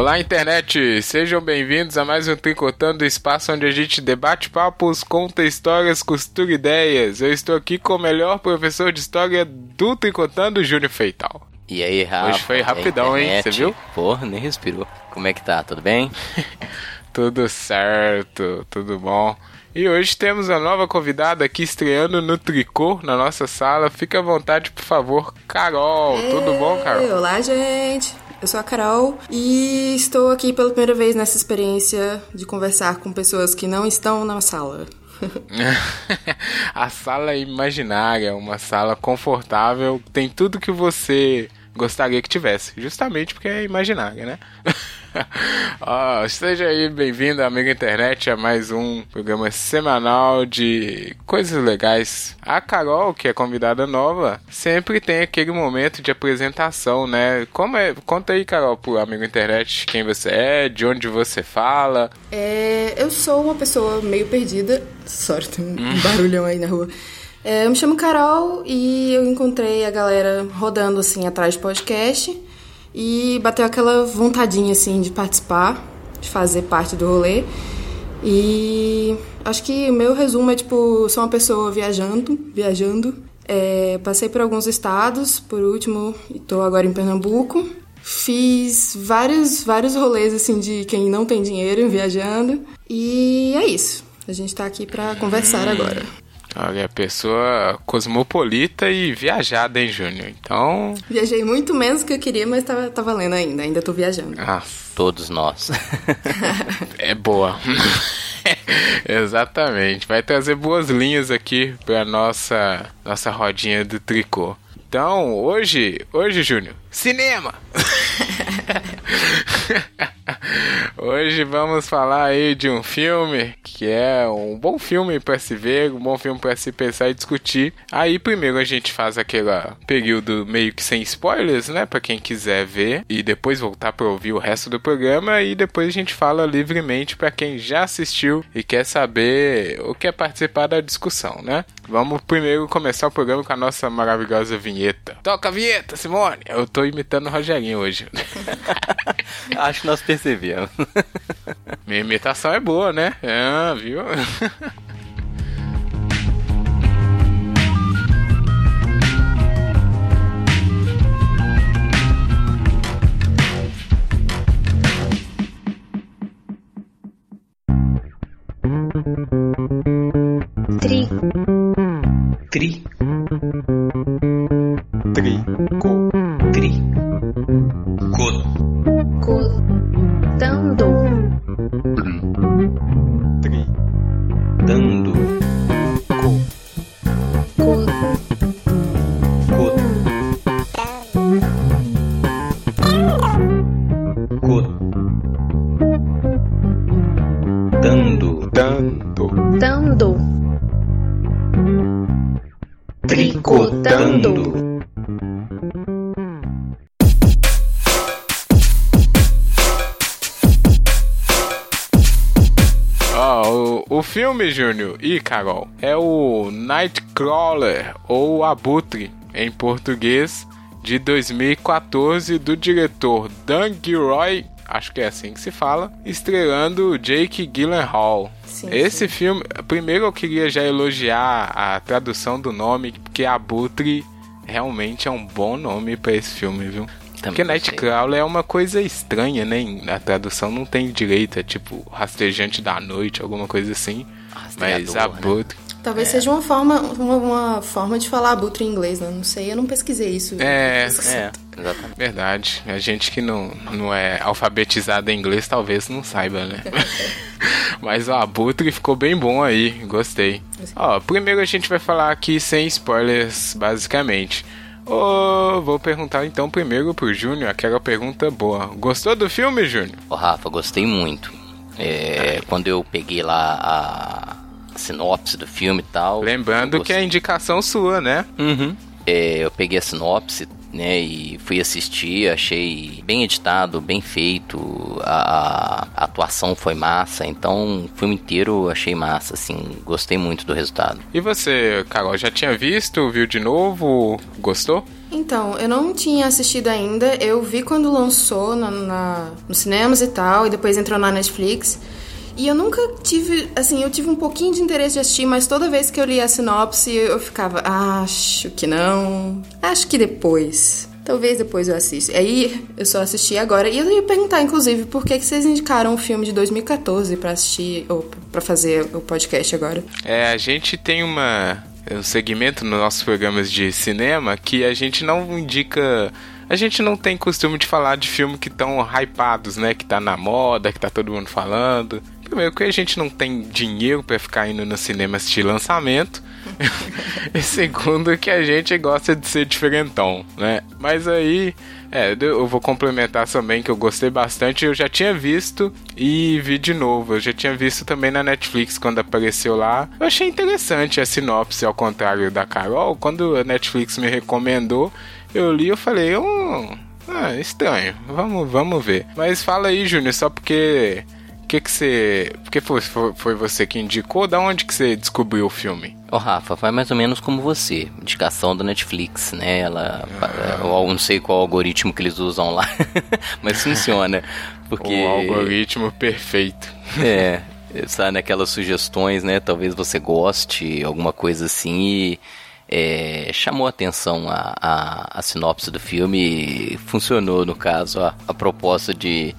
Olá, internet! Sejam bem-vindos a mais um Tricotando, espaço onde a gente debate papos, conta histórias, costura ideias. Eu estou aqui com o melhor professor de história do Tricotando, Júnior Feital. E aí, Rafa? Hoje foi rapidão, hein? Você viu? Porra, nem respirou. Como é que tá? Tudo bem? tudo certo, tudo bom. E hoje temos a nova convidada aqui estreando no tricô na nossa sala. Fique à vontade, por favor, Carol. Ei, tudo bom, Carol? Olá, gente. Eu sou a Carol e estou aqui pela primeira vez nessa experiência de conversar com pessoas que não estão na sala. a sala é imaginária, uma sala confortável, tem tudo que você gostaria que tivesse, justamente porque é imaginária, né? oh, seja aí bem-vindo, amigo internet, a mais um programa semanal de coisas legais. A Carol, que é convidada nova, sempre tem aquele momento de apresentação, né? Como é? Conta aí, Carol, pro amigo internet quem você é, de onde você fala. É, eu sou uma pessoa meio perdida. Sorry, tem um hum. barulhão aí na rua. É, eu me chamo Carol e eu encontrei a galera rodando assim atrás de podcast e bateu aquela vontadinha assim de participar, de fazer parte do rolê. E acho que o meu resumo é tipo, sou uma pessoa viajando, viajando. É, passei por alguns estados, por último, estou agora em Pernambuco. Fiz vários, vários rolês assim de quem não tem dinheiro viajando. E é isso. A gente está aqui para conversar agora. Olha, pessoa cosmopolita e viajada, hein, Júnior? Então. Viajei muito menos do que eu queria, mas tá, tá valendo ainda. Ainda tô viajando. Ah, todos nós. é boa. Exatamente. Vai trazer boas linhas aqui pra nossa, nossa rodinha do tricô. Então, hoje, hoje, Júnior, cinema! Hoje vamos falar aí de um filme que é um bom filme para se ver, um bom filme para se pensar e discutir. Aí primeiro a gente faz aquele período meio que sem spoilers, né, para quem quiser ver e depois voltar para ouvir o resto do programa e depois a gente fala livremente para quem já assistiu e quer saber ou quer participar da discussão, né? Vamos primeiro começar o programa com a nossa maravilhosa vinheta. Toca a vinheta, Simone! Eu tô imitando o Rogerinho hoje. Acho que nós percebemos. Minha imitação é boa, né? Ah, viu? Tri. три. Три. Ку. Júnior e Carol, é o Nightcrawler, ou Abutre, em português, de 2014, do diretor Dan Gilroy, acho que é assim que se fala, estrelando Jake Gyllenhaal. Sim, Esse sim. filme, primeiro eu queria já elogiar a tradução do nome, porque Abutre realmente é um bom nome pra esse filme, viu? Também Porque. Nightcrawler é uma coisa estranha, né? A tradução não tem direito, é tipo rastejante da noite, alguma coisa assim. Mas né? Abutre. Talvez seja uma forma, uma, uma forma de falar abutre em inglês, né? Não sei, eu não pesquisei isso. É, É, exatamente. Verdade. A gente que não, não é alfabetizado em inglês talvez não saiba, né? Mas o Abutre ficou bem bom aí, gostei. Ó, primeiro a gente vai falar aqui sem spoilers, basicamente. Ô, vou perguntar então primeiro pro Júnior, aquela pergunta boa. Gostou do filme, Júnior? Ô, Rafa, gostei muito. É, quando eu peguei lá a sinopse do filme e tal. Lembrando que é indicação sua, né? Uhum. É, eu peguei a sinopse, né? E fui assistir, achei bem editado, bem feito, a, a atuação foi massa, então o filme inteiro achei massa, assim, gostei muito do resultado. E você, Carol, já tinha visto, viu de novo, gostou? Então, eu não tinha assistido ainda. Eu vi quando lançou na, na, nos cinemas e tal, e depois entrou na Netflix. E eu nunca tive, assim, eu tive um pouquinho de interesse de assistir, mas toda vez que eu li a sinopse eu ficava, acho que não, acho que depois. Talvez depois eu assista. Aí eu só assisti agora. E eu ia perguntar, inclusive, por que, que vocês indicaram um filme de 2014 para assistir, ou para fazer o podcast agora? É, a gente tem uma um segmento nos nossos programas de cinema que a gente não indica. A gente não tem costume de falar de filmes que estão hypados, né? Que tá na moda, que tá todo mundo falando. Primeiro que a gente não tem dinheiro para ficar indo no cinema assistir lançamento. e segundo que a gente gosta de ser diferentão, né? Mas aí, é, eu vou complementar também que eu gostei bastante. Eu já tinha visto e vi de novo. Eu já tinha visto também na Netflix quando apareceu lá. Eu achei interessante a sinopse, ao contrário da Carol. Quando a Netflix me recomendou, eu li e falei, hum, ah, estranho. Vamos, vamos ver. Mas fala aí, Júnior, só porque que que você. Porque foi, foi, foi, você que indicou? Da onde que você descobriu o filme? Ô Rafa, foi mais ou menos como você. Indicação da Netflix, né? Ela. Ah. Eu não sei qual algoritmo que eles usam lá. mas funciona. Porque. O algoritmo perfeito. É. Sabe, naquelas sugestões, né? Talvez você goste, alguma coisa assim, e é, chamou atenção a, a, a, sinopse do filme. Funcionou, no caso, a, a proposta de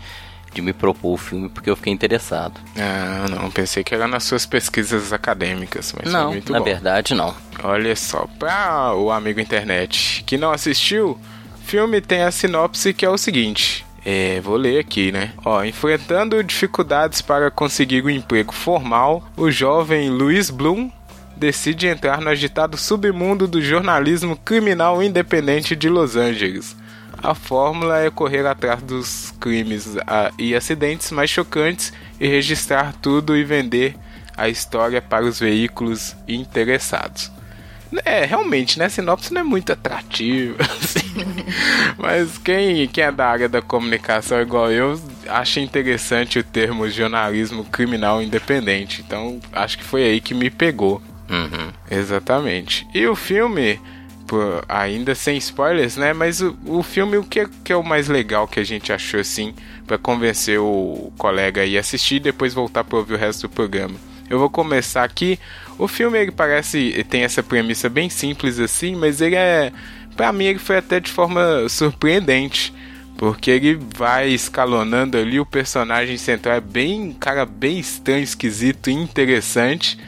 de me propor o filme porque eu fiquei interessado. Ah, não, pensei que era nas suas pesquisas acadêmicas, mas não, muito na bom. verdade não. Olha só, para o amigo internet que não assistiu, o filme tem a sinopse que é o seguinte. É, vou ler aqui, né? Ó, enfrentando dificuldades para conseguir um emprego formal, o jovem Luiz Bloom decide entrar no agitado submundo do jornalismo criminal independente de Los Angeles a fórmula é correr atrás dos crimes e acidentes mais chocantes e registrar tudo e vender a história para os veículos interessados. É, realmente, né? Sinopse não é muito atrativa, assim. Mas quem, quem é da área da comunicação igual eu, acha interessante o termo jornalismo criminal independente. Então, acho que foi aí que me pegou. Uhum. Exatamente. E o filme Tipo, ainda sem spoilers, né? Mas o, o filme, o que é, que é o mais legal que a gente achou assim, para convencer o colega a assistir e depois voltar para ouvir o resto do programa? Eu vou começar aqui. O filme ele parece tem essa premissa bem simples assim, mas ele é, para mim ele foi até de forma surpreendente, porque ele vai escalonando ali o personagem central é bem, cara, bem estranho, esquisito, interessante.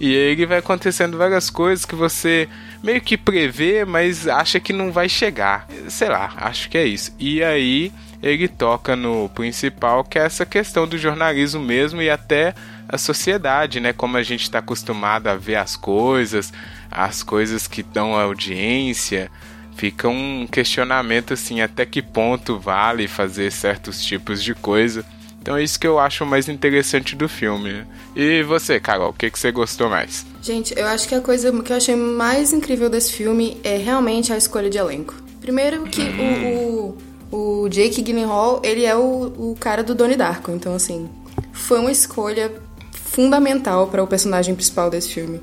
E ele vai acontecendo várias coisas que você meio que prevê, mas acha que não vai chegar. Sei lá, acho que é isso. E aí ele toca no principal, que é essa questão do jornalismo mesmo e até a sociedade, né? Como a gente está acostumado a ver as coisas, as coisas que dão audiência. Fica um questionamento assim, até que ponto vale fazer certos tipos de coisa. Então é isso que eu acho mais interessante do filme. E você, Carol, o que, que você gostou mais? Gente, eu acho que a coisa que eu achei mais incrível desse filme é realmente a escolha de elenco. Primeiro que hum. o, o, o, Jake Gyllenhaal, ele é o, o cara do Donnie Darko. Então, assim, foi uma escolha fundamental para o personagem principal desse filme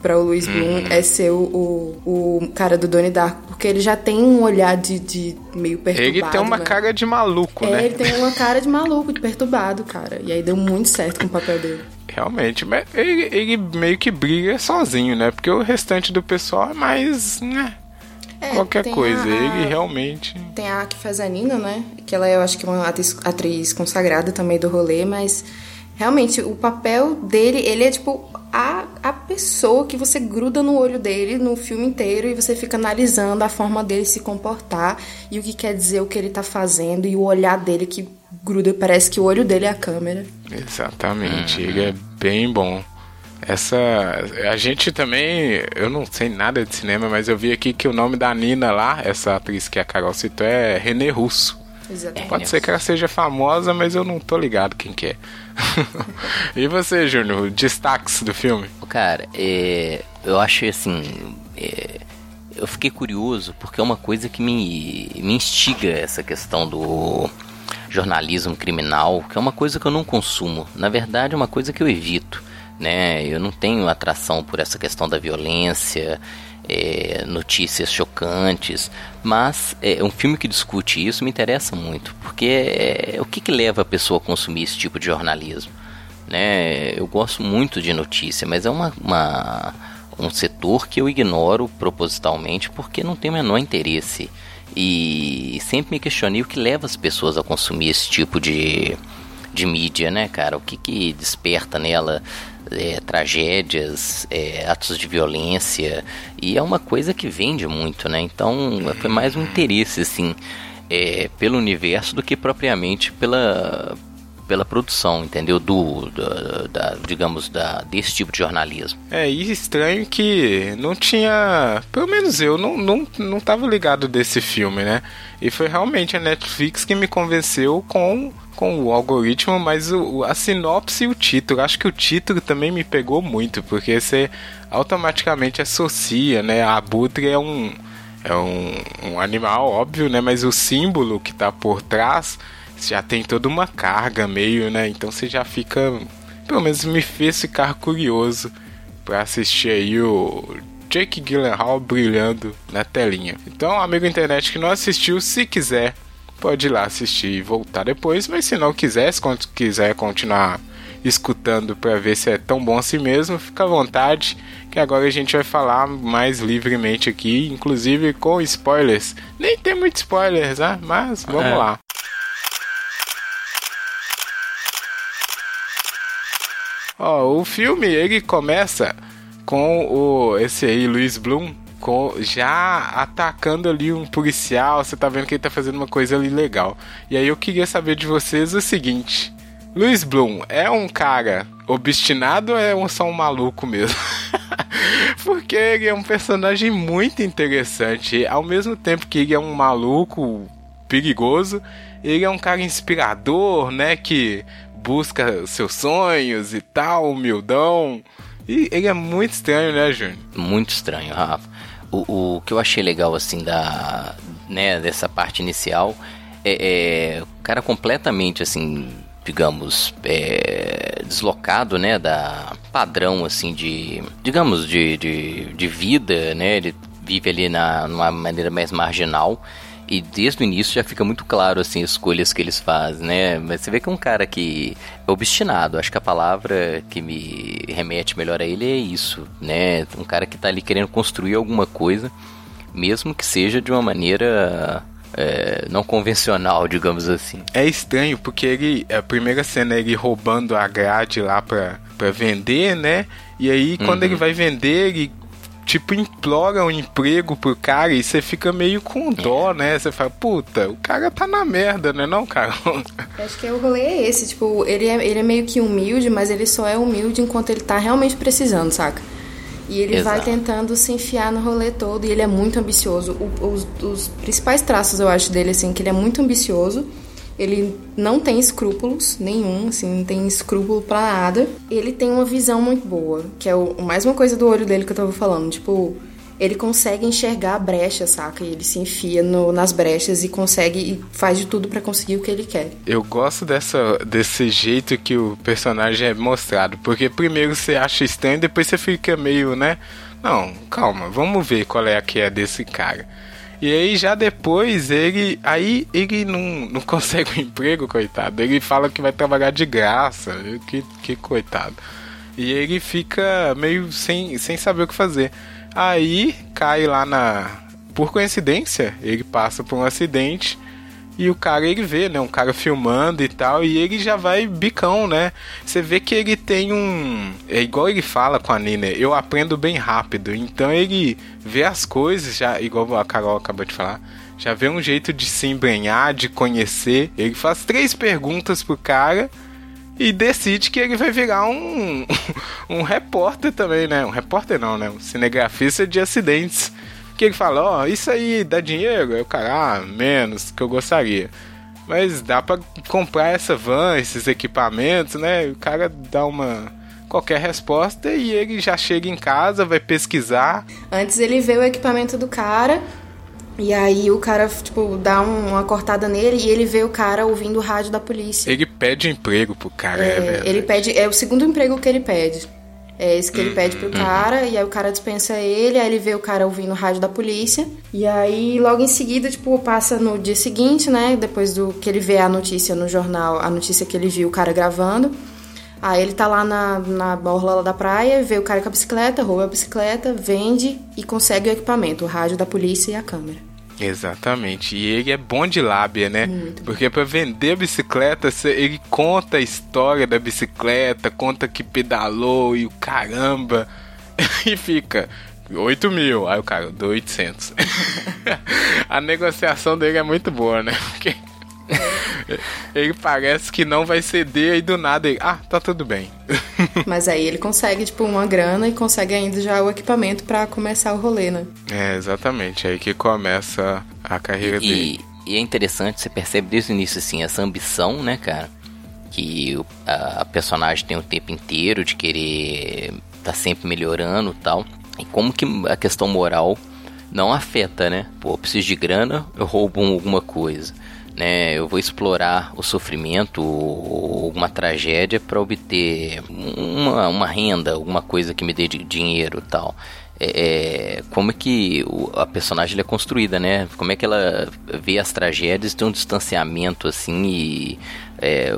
para o Luiz Bloom uhum. é ser o, o, o, cara do Donnie Darko, porque ele já tem um olhar de, de meio perturbado. Ele tem uma né? cara de maluco, é, né? Ele tem uma cara de maluco, de perturbado, cara. E aí deu muito certo com o papel dele. Realmente, mas ele, ele meio que briga sozinho, né? Porque o restante do pessoal é mais, né? É, Qualquer coisa, a, ele realmente. Tem a que faz a Nina, né? Que ela é, eu acho que, uma atriz, atriz consagrada também do rolê, mas realmente o papel dele, ele é tipo a, a pessoa que você gruda no olho dele no filme inteiro e você fica analisando a forma dele se comportar e o que quer dizer o que ele tá fazendo e o olhar dele que gruda, parece que o olho dele é a câmera. Exatamente, ele é bem bom. Essa. A gente também. Eu não sei nada de cinema, mas eu vi aqui que o nome da Nina lá, essa atriz que a Carol citou, é René Russo. Exatamente. Pode ser que ela seja famosa, mas eu não tô ligado quem que é. e você, Júnior, destaques do filme? Cara, é, eu acho assim. É, eu fiquei curioso porque é uma coisa que me, me instiga essa questão do jornalismo criminal, que é uma coisa que eu não consumo. Na verdade, é uma coisa que eu evito. Né? Eu não tenho atração por essa questão da violência, é, notícias chocantes, mas é, um filme que discute isso me interessa muito, porque é, o que, que leva a pessoa a consumir esse tipo de jornalismo? Né? Eu gosto muito de notícia, mas é uma, uma um setor que eu ignoro propositalmente porque não tenho o menor interesse. E sempre me questionei o que leva as pessoas a consumir esse tipo de, de mídia, né, cara? O que, que desperta nela é, tragédias, é, atos de violência. E é uma coisa que vende muito, né? Então foi mais um interesse, assim, é, pelo universo do que propriamente pela, pela produção, entendeu? Do, do da, digamos, da, desse tipo de jornalismo. É, e estranho que não tinha. Pelo menos eu não, não, não tava ligado desse filme, né? E foi realmente a Netflix que me convenceu com, com o algoritmo, mas o, a sinopse e o título. Acho que o título também me pegou muito, porque você automaticamente associa, né? A abutre é um. É um, um animal, óbvio, né? Mas o símbolo que tá por trás já tem toda uma carga meio, né? Então você já fica. Pelo menos me fez ficar curioso para assistir aí o Jake Gyllenhaal brilhando na telinha. Então, amigo internet que não assistiu, se quiser, pode ir lá assistir e voltar depois. Mas se não quiser, se quiser continuar escutando para ver se é tão bom assim mesmo, fica à vontade, que agora a gente vai falar mais livremente aqui, inclusive com spoilers. Nem tem muito spoilers, né? Mas vamos é. lá. Ó, o filme ele começa com o esse aí Luiz Bloom com, já atacando ali um policial, você tá vendo que ele tá fazendo uma coisa ali legal. E aí eu queria saber de vocês o seguinte: Luiz Bloom é um cara obstinado ou é só um maluco mesmo? Porque ele é um personagem muito interessante. Ao mesmo tempo que ele é um maluco perigoso, ele é um cara inspirador, né? Que busca seus sonhos e tal, humildão. E ele é muito estranho, né, Júnior? Muito estranho, Rafa. O, o que eu achei legal, assim, da, né, dessa parte inicial é, é o cara completamente, assim, digamos, é, deslocado, né, da padrão, assim, de, digamos, de, de, de vida, né, ele vive ali na, numa maneira mais marginal e desde o início já fica muito claro, assim, as escolhas que eles fazem, né? Mas você vê que é um cara que é obstinado. Acho que a palavra que me remete melhor a ele é isso, né? Um cara que tá ali querendo construir alguma coisa, mesmo que seja de uma maneira é, não convencional, digamos assim. É estranho, porque ele, a primeira cena é ele roubando a grade lá pra, pra vender, né? E aí, quando uhum. ele vai vender, ele tipo, implora um emprego pro cara e você fica meio com dó, né? Você fala, puta, o cara tá na merda, né não, cara? Acho que o rolê é esse, tipo, ele é, ele é meio que humilde, mas ele só é humilde enquanto ele tá realmente precisando, saca? E ele Exato. vai tentando se enfiar no rolê todo e ele é muito ambicioso. O, os, os principais traços, eu acho, dele, assim, que ele é muito ambicioso ele não tem escrúpulos nenhum, assim, não tem escrúpulo pra nada. Ele tem uma visão muito boa, que é o, mais uma coisa do olho dele que eu tava falando. Tipo, ele consegue enxergar a brecha, saca? E ele se enfia no, nas brechas e consegue e faz de tudo para conseguir o que ele quer. Eu gosto dessa, desse jeito que o personagem é mostrado, porque primeiro você acha estranho, depois você fica meio, né? Não, calma, vamos ver qual é a que é desse cara. E aí já depois ele. Aí ele não, não consegue um emprego, coitado. Ele fala que vai trabalhar de graça. Que, que coitado. E ele fica meio sem, sem saber o que fazer. Aí cai lá na. Por coincidência, ele passa por um acidente e o cara ele vê, né? Um cara filmando e tal, e ele já vai bicão, né? Você vê que ele tem um. É igual ele fala com a Nina, eu aprendo bem rápido. Então ele vê as coisas, já, igual a Carol acabou de falar, já vê um jeito de se embrenhar, de conhecer. Ele faz três perguntas pro cara e decide que ele vai virar um, um repórter também, né? Um repórter não, né? Um cinegrafista de acidentes que ele fala, ó, oh, isso aí dá dinheiro? Eu, cara, ah, menos que eu gostaria. Mas dá para comprar essa van, esses equipamentos, né? O cara dá uma qualquer resposta e ele já chega em casa, vai pesquisar. Antes ele vê o equipamento do cara, e aí o cara, tipo, dá um- uma cortada nele e ele vê o cara ouvindo o rádio da polícia. Ele pede emprego pro cara, é, É, verdade. ele pede. É o segundo emprego que ele pede. É esse que ele pede pro cara, e aí o cara dispensa ele, aí ele vê o cara ouvindo o rádio da polícia. E aí, logo em seguida, tipo, passa no dia seguinte, né? Depois do que ele vê a notícia no jornal, a notícia que ele viu o cara gravando. Aí ele tá lá na, na orla da praia, vê o cara com a bicicleta, rouba a bicicleta, vende e consegue o equipamento, o rádio da polícia e a câmera. Exatamente. E ele é bom de lábia, né? Porque pra vender a bicicleta, ele conta a história da bicicleta, conta que pedalou e o caramba. E fica 8 mil. Aí o cara, dou 800. a negociação dele é muito boa, né? Porque ele parece que não vai ceder e do nada ele, ah, tá tudo bem. Mas aí ele consegue, tipo, uma grana e consegue ainda já o equipamento pra começar o rolê, né? É, exatamente. Aí que começa a carreira dele. E, e é interessante, você percebe desde o início, assim, essa ambição, né, cara? Que o- a, a personagem tem o tempo inteiro de querer tá sempre melhorando e tal. E como que a questão moral não afeta, né? Pô, eu preciso de grana, eu roubo alguma coisa. Né, eu vou explorar o sofrimento ou alguma tragédia para obter uma, uma renda, alguma coisa que me dê dinheiro tal. É, é, como é que a personagem é construída, né? Como é que ela vê as tragédias, tem um distanciamento assim e é,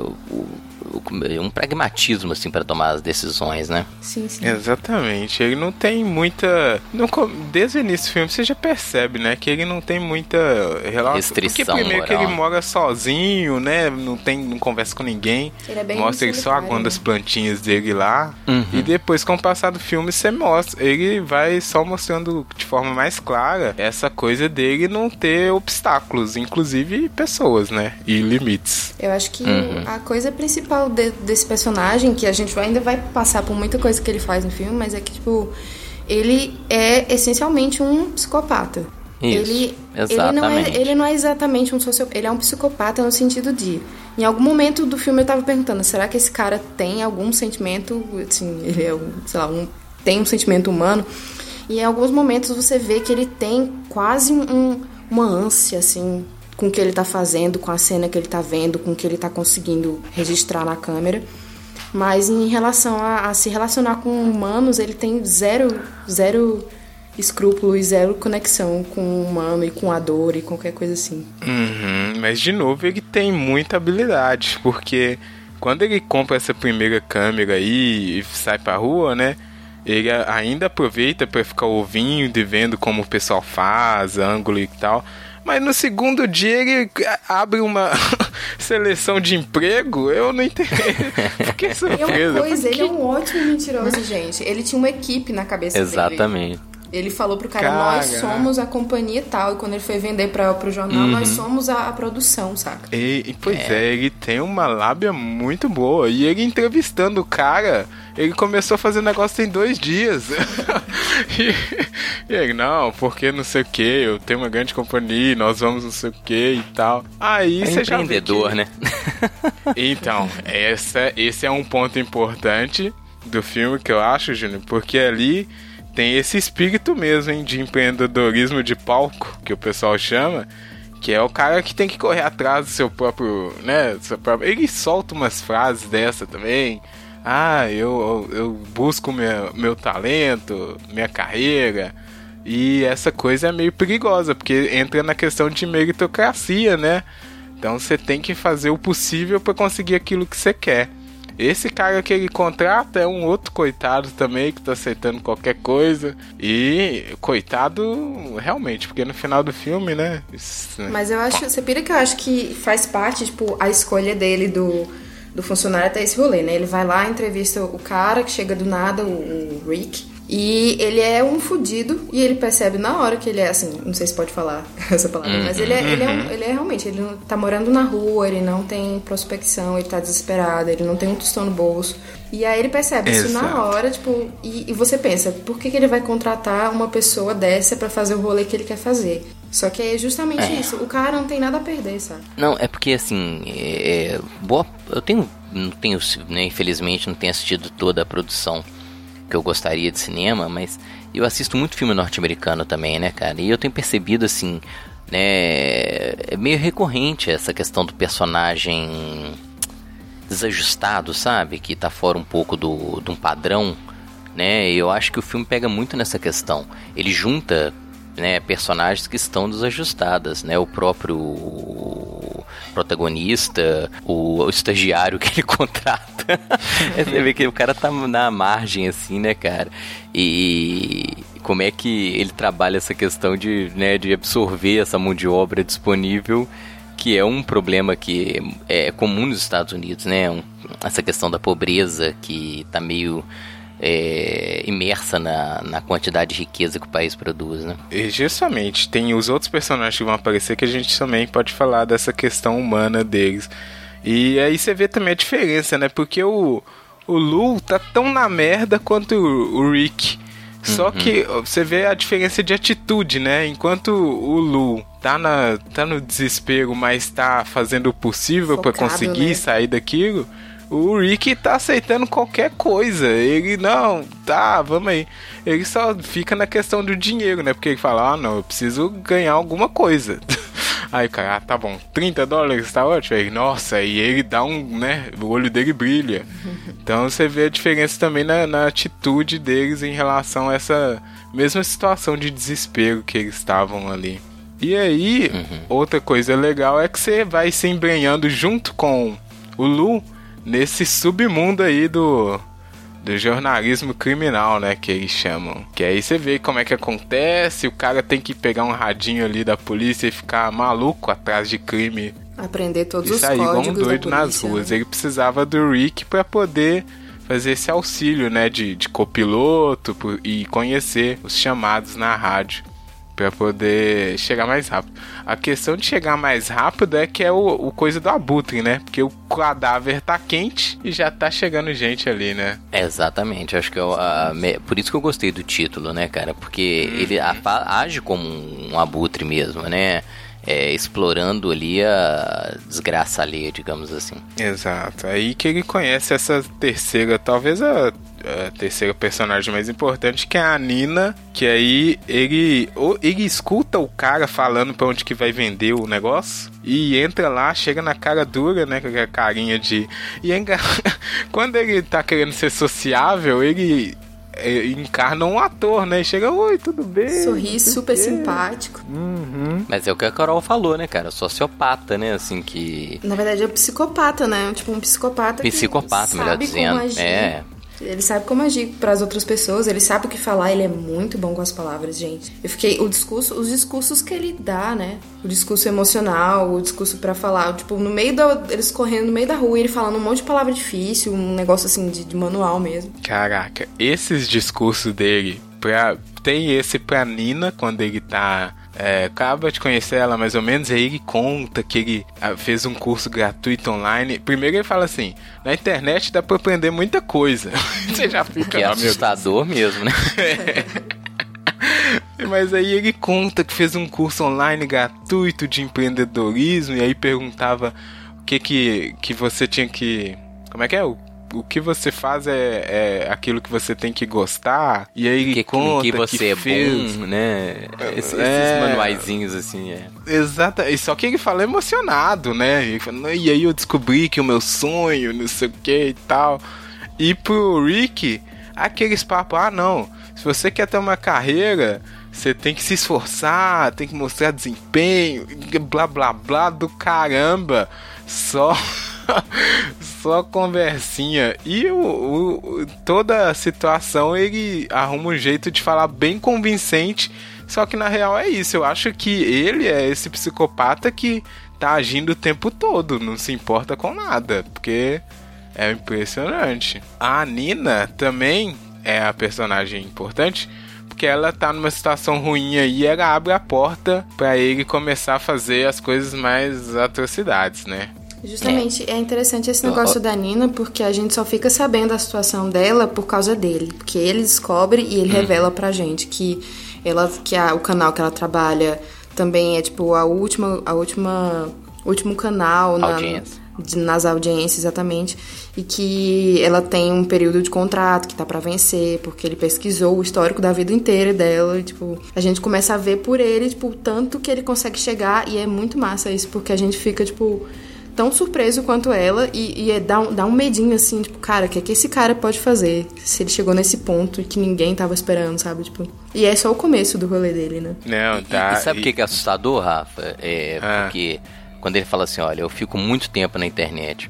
um pragmatismo assim para tomar as decisões, né? Sim, sim. Exatamente, ele não tem muita. com- desde o início do filme você já percebe, né? Que ele não tem muita relação. Restrição Porque primeiro que moral. ele mora sozinho, né? Não, tem, não conversa com ninguém. Ele é bem mostra ele só aguando né? as plantinhas dele lá. Uhum. E depois, com o passar do filme, você mostra. Ele vai só mostrando de forma mais clara essa coisa dele não ter obstáculos, inclusive pessoas, né? E limites. Eu acho que Uhum. a coisa principal de- desse personagem, que a gente ainda vai passar por muita coisa que ele faz no filme, mas é que, tipo, ele é essencialmente um psicopata. Isso, ele, Ele não, é, exatamente. ele não é exatamente um sociopata, ele é um psicopata no sentido de. Em algum momento do filme eu tava perguntando, será que esse cara tem algum sentimento, assim, ele é, um, sei lá, um, tem um sentimento humano? E em alguns momentos você vê que ele tem quase um, uma ânsia, assim, com o que ele tá fazendo, com a cena que ele tá vendo, com o que ele tá conseguindo registrar na câmera. Mas em relação a, a se relacionar com humanos, ele tem zero, zero escrúpulo e zero conexão com o humano e com a dor e qualquer coisa assim. Uhum, mas de novo ele tem muita habilidade, porque quando ele compra essa primeira câmera aí e sai pra rua, né? Ele ainda aproveita pra ficar ouvindo e vendo como o pessoal faz, ângulo e tal. Mas no segundo dia ele abre uma seleção de emprego, eu não entendi. Fiquei E surpresa. porque- ele é um ótimo mentiroso, gente. Ele tinha uma equipe na cabeça dele. Exatamente. Ele falou pro cara, nós Cara. somos a companhia tal. E quando ele foi vender pra, pro jornal, nós somos a, a produção, saca? E, e, pois é. ele tem uma lábia muito boa. E ele entrevistando o cara, ele começou a fazer negócio em dois dias. e, e ele, não, porque não sei o que, eu tenho uma grande companhia, nós vamos não sei o que e tal. Aí É você já vê empreendedor, que- né? Então, essa, esse é um ponto importante do filme que eu acho, Júnior, porque ali tem esse espírito mesmo, hein, de empreendedorismo de palco, que o pessoal chama, que é o cara que tem que correr atrás do seu próprio, né, do seu próprio... Ele solta umas frases dessa também. Ah, eu, eu, eu busco meu, meu talento, minha carreira. E essa coisa é meio perigosa, porque entra na questão de meritocracia, né? Então você tem que fazer o possível para conseguir aquilo que você quer. Esse cara que ele contrata é um outro coitado também que tá aceitando qualquer coisa. E coitado realmente, porque no final do filme, né? isso- Mas eu acho, você pira que eu acho que faz parte, tipo, a escolha dele do, do funcionário até esse rolê, né? Ele vai lá, entrevista o cara que chega do nada, o, o Rick. E ele é um fudido e ele percebe na hora que ele é assim, não sei se pode falar essa palavra, mas ele é, ele, é um- ele é realmente, ele não- tá morando na rua, ele não tem prospecção, ele tá desesperado, ele não tem um tostão no bolso. E aí ele percebe isso na Exato. hora, tipo, e, e você pensa, por que, que ele vai contratar uma pessoa dessa pra fazer o rolê que ele quer fazer? Só que é justamente isso, o cara não tem nada a perder, sabe? Não, é porque assim, é, boa, eu tenho não tenho, né, infelizmente, não tenho assistido toda a produção que eu gostaria de cinema, mas eu assisto muito filme norte-americano também, né, cara? E eu tenho percebido, assim, né, é meio recorrente essa questão do personagem desajustado, sabe? Que tá fora um pouco do, de um padrão, né? Eu acho que o filme pega muito nessa questão. Ele junta né, personagens que estão desajustadas, né? O próprio protagonista, o, o estagiário que ele contrata. Você vê que o cara tá na margem, assim, né, cara? E como é que ele trabalha essa questão de, né, de absorver essa mão de obra disponível que é um problema que é comum nos Estados Unidos, né? Essa questão da pobreza que está meio é, imersa na, na quantidade de riqueza que o país produz, né? E justamente, tem os outros personagens que vão aparecer que a gente também pode falar dessa questão humana deles. E aí você vê também a diferença, né? Porque o, o Lu tá tão na merda quanto o, o Rick. Só uhum. que você vê a diferença de atitude, né? Enquanto o Lu tá, na, tá no desespero, mas tá fazendo o possível para conseguir né? sair daquilo o Rick tá aceitando qualquer coisa. Ele, não, tá, vamos aí. Ele só fica na questão do dinheiro, né? Porque ele fala, ah, não, eu preciso ganhar alguma coisa. Aí, cara, ah, tá bom, 30 dólares tá ótimo. Aí, nossa, e ele dá um, né? O olho dele brilha. Então você vê a diferença também na, na atitude deles em relação a essa mesma situação de desespero que eles estavam ali. E aí, uhum. outra coisa legal é que você vai se embrenhando junto com o Lu nesse submundo aí do do jornalismo criminal, né, que eles chamam. Que aí você vê como é que acontece, o cara tem que pegar um radinho ali da polícia e ficar maluco atrás de crime. Aprender todos e os sair igual um doido nas ruas. Né? Ele precisava do Rick para poder fazer esse auxílio, né, de, de copiloto e conhecer os chamados na rádio para poder chegar mais rápido. A questão de chegar mais rápido é que é o, o, coisa do abutre, né? Porque o cadáver tá quente e já tá chegando gente ali, né? Exatamente, acho que é a, por isso que eu gostei do título, né, cara? Porque hum. ele a, age como um abutre mesmo, né? É, explorando ali a desgraça alheia, digamos assim. Exato. Aí que ele conhece essa terceira, talvez a a terceira personagem mais importante, que é a Nina, que aí ele, ele escuta o cara falando pra onde que vai vender o negócio e entra lá, chega na cara dura, né, com a carinha de... E é enga... quando ele tá querendo ser sociável, ele é, encarna um ator, né? Chega, oi, tudo bem? Sorri super simpático. Uhum. Mas é o que a Carol falou, né, cara? Sociopata, né? Assim que. Na verdade é um psicopata, né? Tipo, um psicopata. Psicopata, melhor dizendo. É. Ele sabe como agir para as outras pessoas, ele sabe o que falar, ele é muito bom com as palavras, gente. Eu fiquei o discurso, os discursos que ele dá, né? O discurso emocional, o discurso para falar, tipo, no meio da eles correndo no meio da rua, ele falando um monte de palavra difícil, um negócio assim de, de manual mesmo. Caraca, esses discursos dele, pra, tem esse pra Nina quando ele tá é, acaba de conhecer ela mais ou menos, e aí ele conta que ele ah, fez um curso gratuito online. Primeiro ele fala assim: na internet dá pra aprender muita coisa. Você já fica. Que é assustador mesmo, né? é. Mas aí ele conta que fez um curso online gratuito de empreendedorismo e aí perguntava o que que, que você tinha que. Como é que é? O o que você faz é, é aquilo que você tem que gostar. E aí que, conta que você que é fez. bom, né? Esses, é... esses manuaizinhos assim, é. Exato. E só que ele fala emocionado, né? E aí eu descobri que o meu sonho, não sei o que e tal. E pro Rick, aqueles papos, ah não, se você quer ter uma carreira, você tem que se esforçar, tem que mostrar desempenho, blá blá blá do caramba. Só Só conversinha. E o, o, toda a situação ele arruma um jeito de falar bem convincente. Só que na real é isso. Eu acho que ele é esse psicopata que tá agindo o tempo todo, não se importa com nada. Porque é impressionante. A Nina também é a personagem importante porque ela tá numa situação ruim aí e ela abre a porta para ele começar a fazer as coisas mais atrocidades, né? Justamente, é, é interessante esse negócio da Nina, porque a gente só fica sabendo a situação dela por causa dele. Porque ele descobre e ele hum. revela pra gente que ela que a, o canal que ela trabalha também é tipo a última a última último canal na, de- nas audiências exatamente, e que ela tem um período de contrato que tá pra vencer, porque ele pesquisou o histórico da vida inteira dela, e, tipo, a gente começa a ver por ele, tipo, o tanto que ele consegue chegar, e é muito massa isso, porque a gente fica, tipo, tão surpreso quanto ela, e, e é, dá, um, dá um medinho, assim, tipo, cara, o que é que esse cara pode fazer, se ele chegou nesse ponto e que ninguém tava esperando, sabe, tipo... E é só o começo do rolê dele, né? Não, E- tá. e sabe o e- que que é assustador, Rafa? É Ah. porque quando ele fala assim, olha, eu fico muito tempo na internet,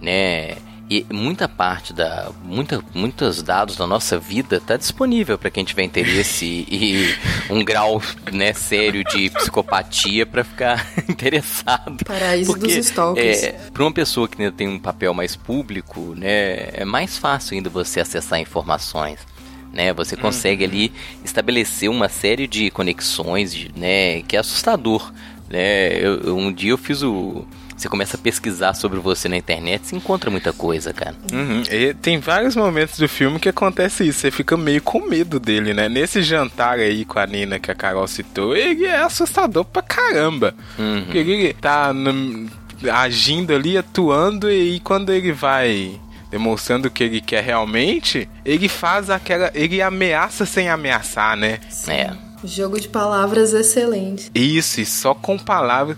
né? E muita parte da. Muita, muitos dados da nossa vida tá disponível para quem tiver interesse e, e um grau né, sério de psicopatia para ficar interessado. Paraíso dos stalkers. É, para uma pessoa que ainda tem um papel mais público, né, é mais fácil ainda você acessar informações. Né, você consegue ali estabelecer uma série de conexões, de- né, que é assustador. Né? Eu- um dia eu fiz o, você começa a pesquisar sobre você na internet, você encontra muita coisa, cara. Uhum. E tem vários momentos do filme que acontece isso, você fica meio com medo dele, né? Nesse jantar aí com a Nina que a Carol citou, ele é assustador pra caramba. Porque ele tá no- agindo ali, atuando, e quando ele vai demonstrando o que ele quer realmente, ele faz aquela. ele ameaça sem ameaçar, né? É. Jogo de palavras excelente. Isso, e só com palavras.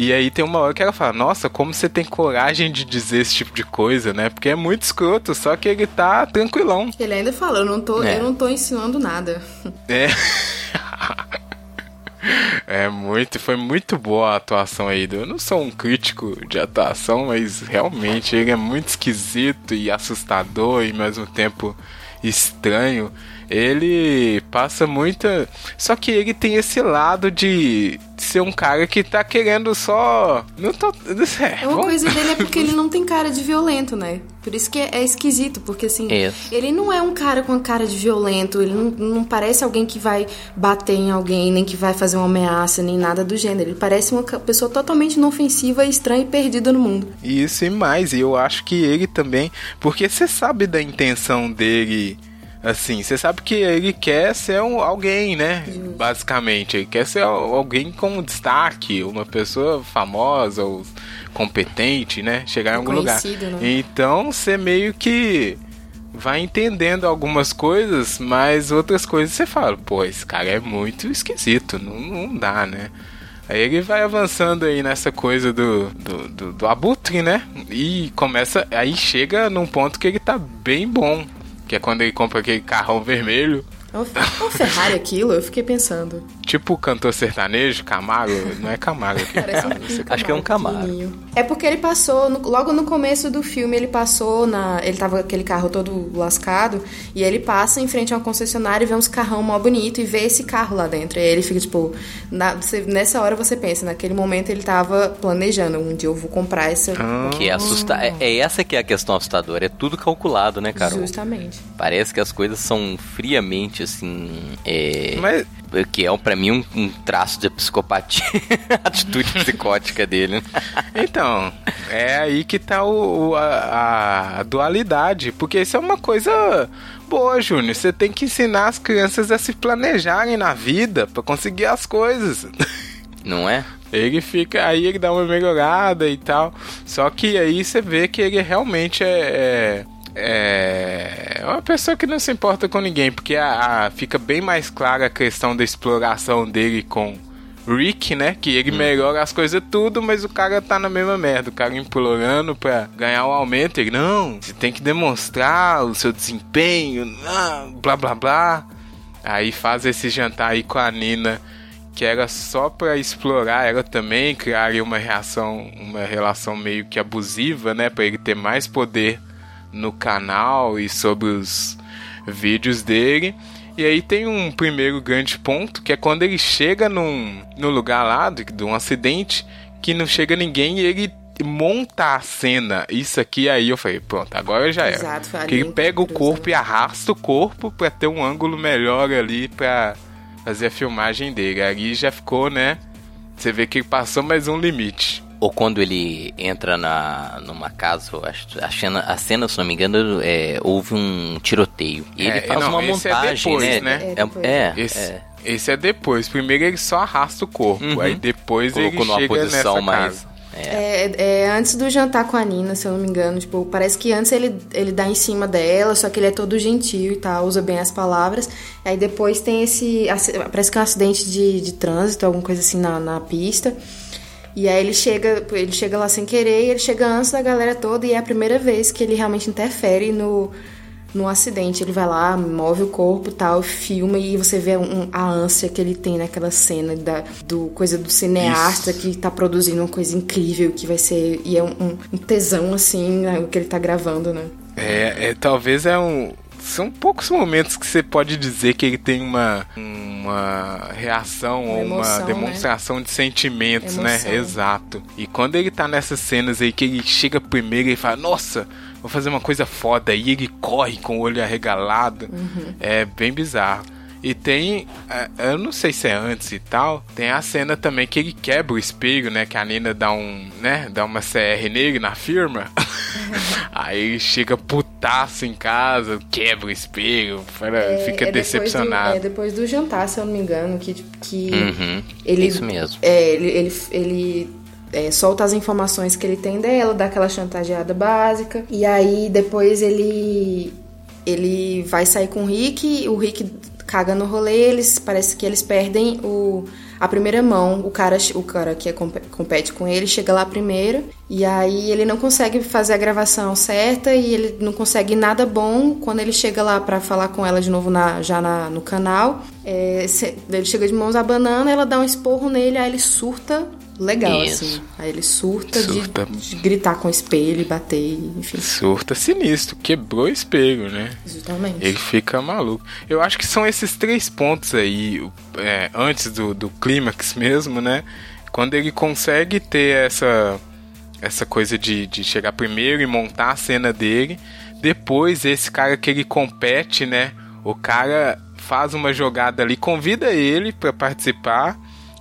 E aí tem uma hora que ela fala, nossa, como você tem coragem de dizer esse tipo de coisa, né? Porque é muito escroto, só que ele tá tranquilão. Ele ainda fala, eu não tô, É. eu não tô ensinando nada. É. É muito, foi muito boa a atuação aí. Eu não sou um crítico de atuação, mas realmente ele é muito esquisito e assustador e ao mesmo tempo estranho. Ele passa muita. Só que ele tem esse lado de ser um cara que tá querendo só. Não tô. É, É uma vamos- coisa dele é porque ele não tem cara de violento, né? Por isso que é, esquisito, porque assim, Isso. ele não é um cara com a cara de violento, ele não, não parece alguém que vai bater em alguém, nem que vai fazer uma ameaça, nem nada do gênero. Ele parece uma pessoa totalmente inofensiva, estranha e perdida no mundo. Isso e mais, e eu acho que ele também, porque você sabe da intenção dele, assim, você sabe que ele quer ser um, alguém, né? Basicamente, ele quer ser al- alguém com destaque, uma pessoa famosa ou competente, né? Chegar em algum lugar. Né? Então, você meio que vai entendendo algumas coisas, mas outras coisas você fala, pô, esse cara é muito esquisito, não, não dá, né? Aí ele vai avançando aí nessa coisa do, do, do, do abutre, né? E começa. Aí chega num ponto que ele tá bem bom. Que é quando ele compra aquele carrão vermelho. É uma, é Ferrari aquilo, eu fiquei pensando. Tipo o cantor sertanejo, Camaro. Não é Camaro aqui. Parece um, cara, Acho que é um Camaro. pequenininho. É porque ele passou, no- logo no começo do filme, ele passou na. Ele tava com aquele carro todo lascado, e ele passa em frente a uma concessionária e vê uns carrão mó bonito e vê esse carro lá dentro. E aí ele fica tipo. na- você- nessa hora você pensa, naquele momento ele tava planejando, um dia eu vou comprar essa. Que é assustar. É, é essa que é a questão assustadora. É tudo calculado, né, Carol? Justamente. Parece que as coisas são friamente assim. É, Mas Que é pra mim um, um traço de psicopatia. atitude psicótica dele. Então, é aí que tá o, o- a, a dualidade. Porque isso é uma coisa boa, Júnior. Você tem que ensinar as crianças a se planejarem na vida pra conseguir as coisas. Não é? Ele fica, aí ele dá uma melhorada e tal. Só que aí você vê que ele realmente é, é, é uma pessoa que não se importa com ninguém, porque a, a- fica bem mais clara a questão da exploração dele com Rick, né? Que ele melhora as coisas tudo, mas o cara tá na mesma merda. O cara implorando pra ganhar um aumento. Ele, não, você tem que demonstrar o seu desempenho, blá blá blá. Aí faz esse jantar aí com a Nina que era só pra explorar ela também, criaria uma reação, uma relação meio que abusiva, né, Pra ele ter mais poder no canal e sobre os vídeos dele. E aí tem um primeiro grande ponto, que é quando ele chega num, no lugar lá de, de um acidente, que não chega ninguém e ele monta a cena. Isso aqui aí eu falei, pronto, agora já era. Exato, que ele pega o corpo e arrasta o corpo pra ter um ângulo melhor ali pra fazer a filmagem dele. Ali já ficou, né? Você vê que ele passou mais um limite. Ou quando ele entra na, numa casa, a, cena, a cena, se não me engano, é, houve um tiroteio. E ele É, faz não, uma é montagem, depois, né? né? É É, depois. é, Esse é. esse é depois. Primeiro ele só arrasta o corpo. Uhum. Aí depois Colocou ele numa chega posição nessa mais. casa. É, é, antes do jantar com a Nina, se eu não me engano. Tipo, parece que antes ele, ele dá em cima dela, só que ele é todo gentil e tal, usa bem as palavras. Aí depois tem esse. Parece que é um acidente de, de trânsito, alguma coisa assim na, na pista. E aí ele chega, ele chega lá sem querer, e ele chega antes da galera toda e é a primeira vez que ele realmente interfere no, no acidente. Ele vai lá, move o corpo tal, filma e você vê um, a ânsia que ele tem naquela cena da do coisa do cineasta Isso. que tá produzindo uma coisa incrível que vai ser. E é um, um tesão, assim, né, o que ele tá gravando, né? É, é talvez é um são poucos momentos que você pode dizer que ele tem uma, uma reação uma ou uma né? demonstração né? de sentimentos, né? Emoção. né? Exato. E quando ele tá nessas cenas aí que ele chega primeiro e fala, nossa, vou fazer uma coisa foda, e ele corre com o olho arregalado, uhum. é bem bizarro. E tem, é, eu não sei se é antes e tal, tem a cena também que ele quebra o espelho, né? Que a Nina dá um, né? Dá uma CR nele na firma. Aí ele chega putaço em casa, quebra o espelho, é, fica é decepcionado. Do, é depois do jantar, se eu não me engano, que, que uhum, ele. Isso mesmo. É, ele, ele, ele é, solta as informações que ele tem dela, dá aquela chantageada básica. E aí depois ele ele vai sair com o Rick, o Rick caga no rolê, eles parece que eles perdem o a primeira mão, o cara, o cara que é, compete com ele chega lá primeiro e aí ele não consegue fazer a gravação certa e ele não consegue nada bom quando ele chega lá para falar com ela de novo na, já na, no canal. É, ele chega de mãos abanando, ela dá um esporro nele, aí ele surta legal, Isso. assim. Aí ele surta, surta. De, de, gritar com o espelho e bater, enfim. Surta sinistro, quebrou o espelho, né? Exatamente. Ele fica maluco. Eu acho que são esses três pontos aí, é, antes do, do clímax mesmo, né? Quando ele consegue ter essa, essa coisa de, de chegar primeiro e montar a cena dele. Depois, esse cara que ele compete, né? O cara faz uma jogada ali, convida ele para participar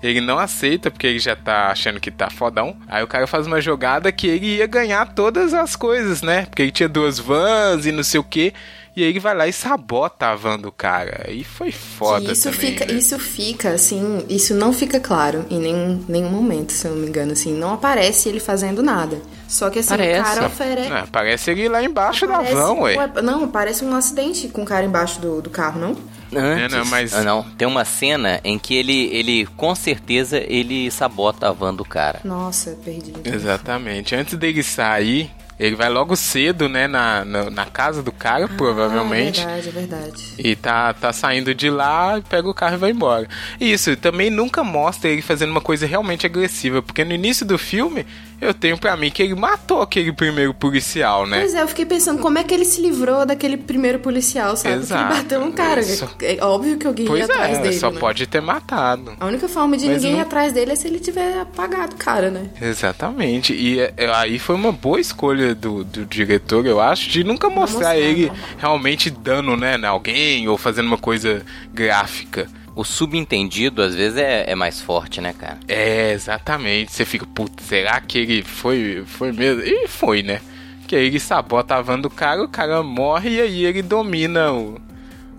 ele não aceita porque ele já tá achando que tá fodão. Aí o cara faz uma jogada que ele ia ganhar todas as coisas, né? Porque ele tinha duas vans e não sei o que. E aí ele vai lá e sabota a van do cara. Aí foi foda isso também, fica né? Isso fica, assim, isso não fica claro em nenhum, nenhum momento, se eu não me engano, assim. Não aparece ele fazendo nada. Só que assim, parece. o cara oferece... Não, parece ele lá embaixo aparece, da van, ué. Não, parece um acidente com o cara embaixo do, do carro, não? Antes, é, não, mas... Ah, não, tem uma cena em que ele, ele, com certeza, ele sabota a van do cara. Nossa, perdi. Exatamente. Antes dele sair, ele vai logo cedo, né, na, na, na casa do cara, ah, provavelmente. É verdade, é verdade. E tá, tá saindo de lá, pega o carro e vai embora. Isso, também nunca mostra ele fazendo uma coisa realmente agressiva, porque no início do filme eu tenho para mim que ele matou aquele primeiro policial, né? Pois é, eu fiquei pensando como é que ele se livrou daquele primeiro policial, sabe? Exato. Porque ele bateu um cara. É óbvio que alguém pois ia é, atrás dele. Só né? pode ter matado. A única forma de Mas ninguém não... ir atrás dele é se ele tiver apagado o cara, né? Exatamente. E é, é, aí foi uma boa escolha do, do diretor, eu acho, de nunca mostrar, mostrar ele não. realmente dando, né, em alguém ou fazendo uma coisa gráfica o subentendido às vezes é, é, mais forte, né, cara? É, exatamente. Você fica, putz, será que ele foi, foi mesmo? E foi, né? Que aí ele sabota a van do cara, o cara morre e aí ele domina o,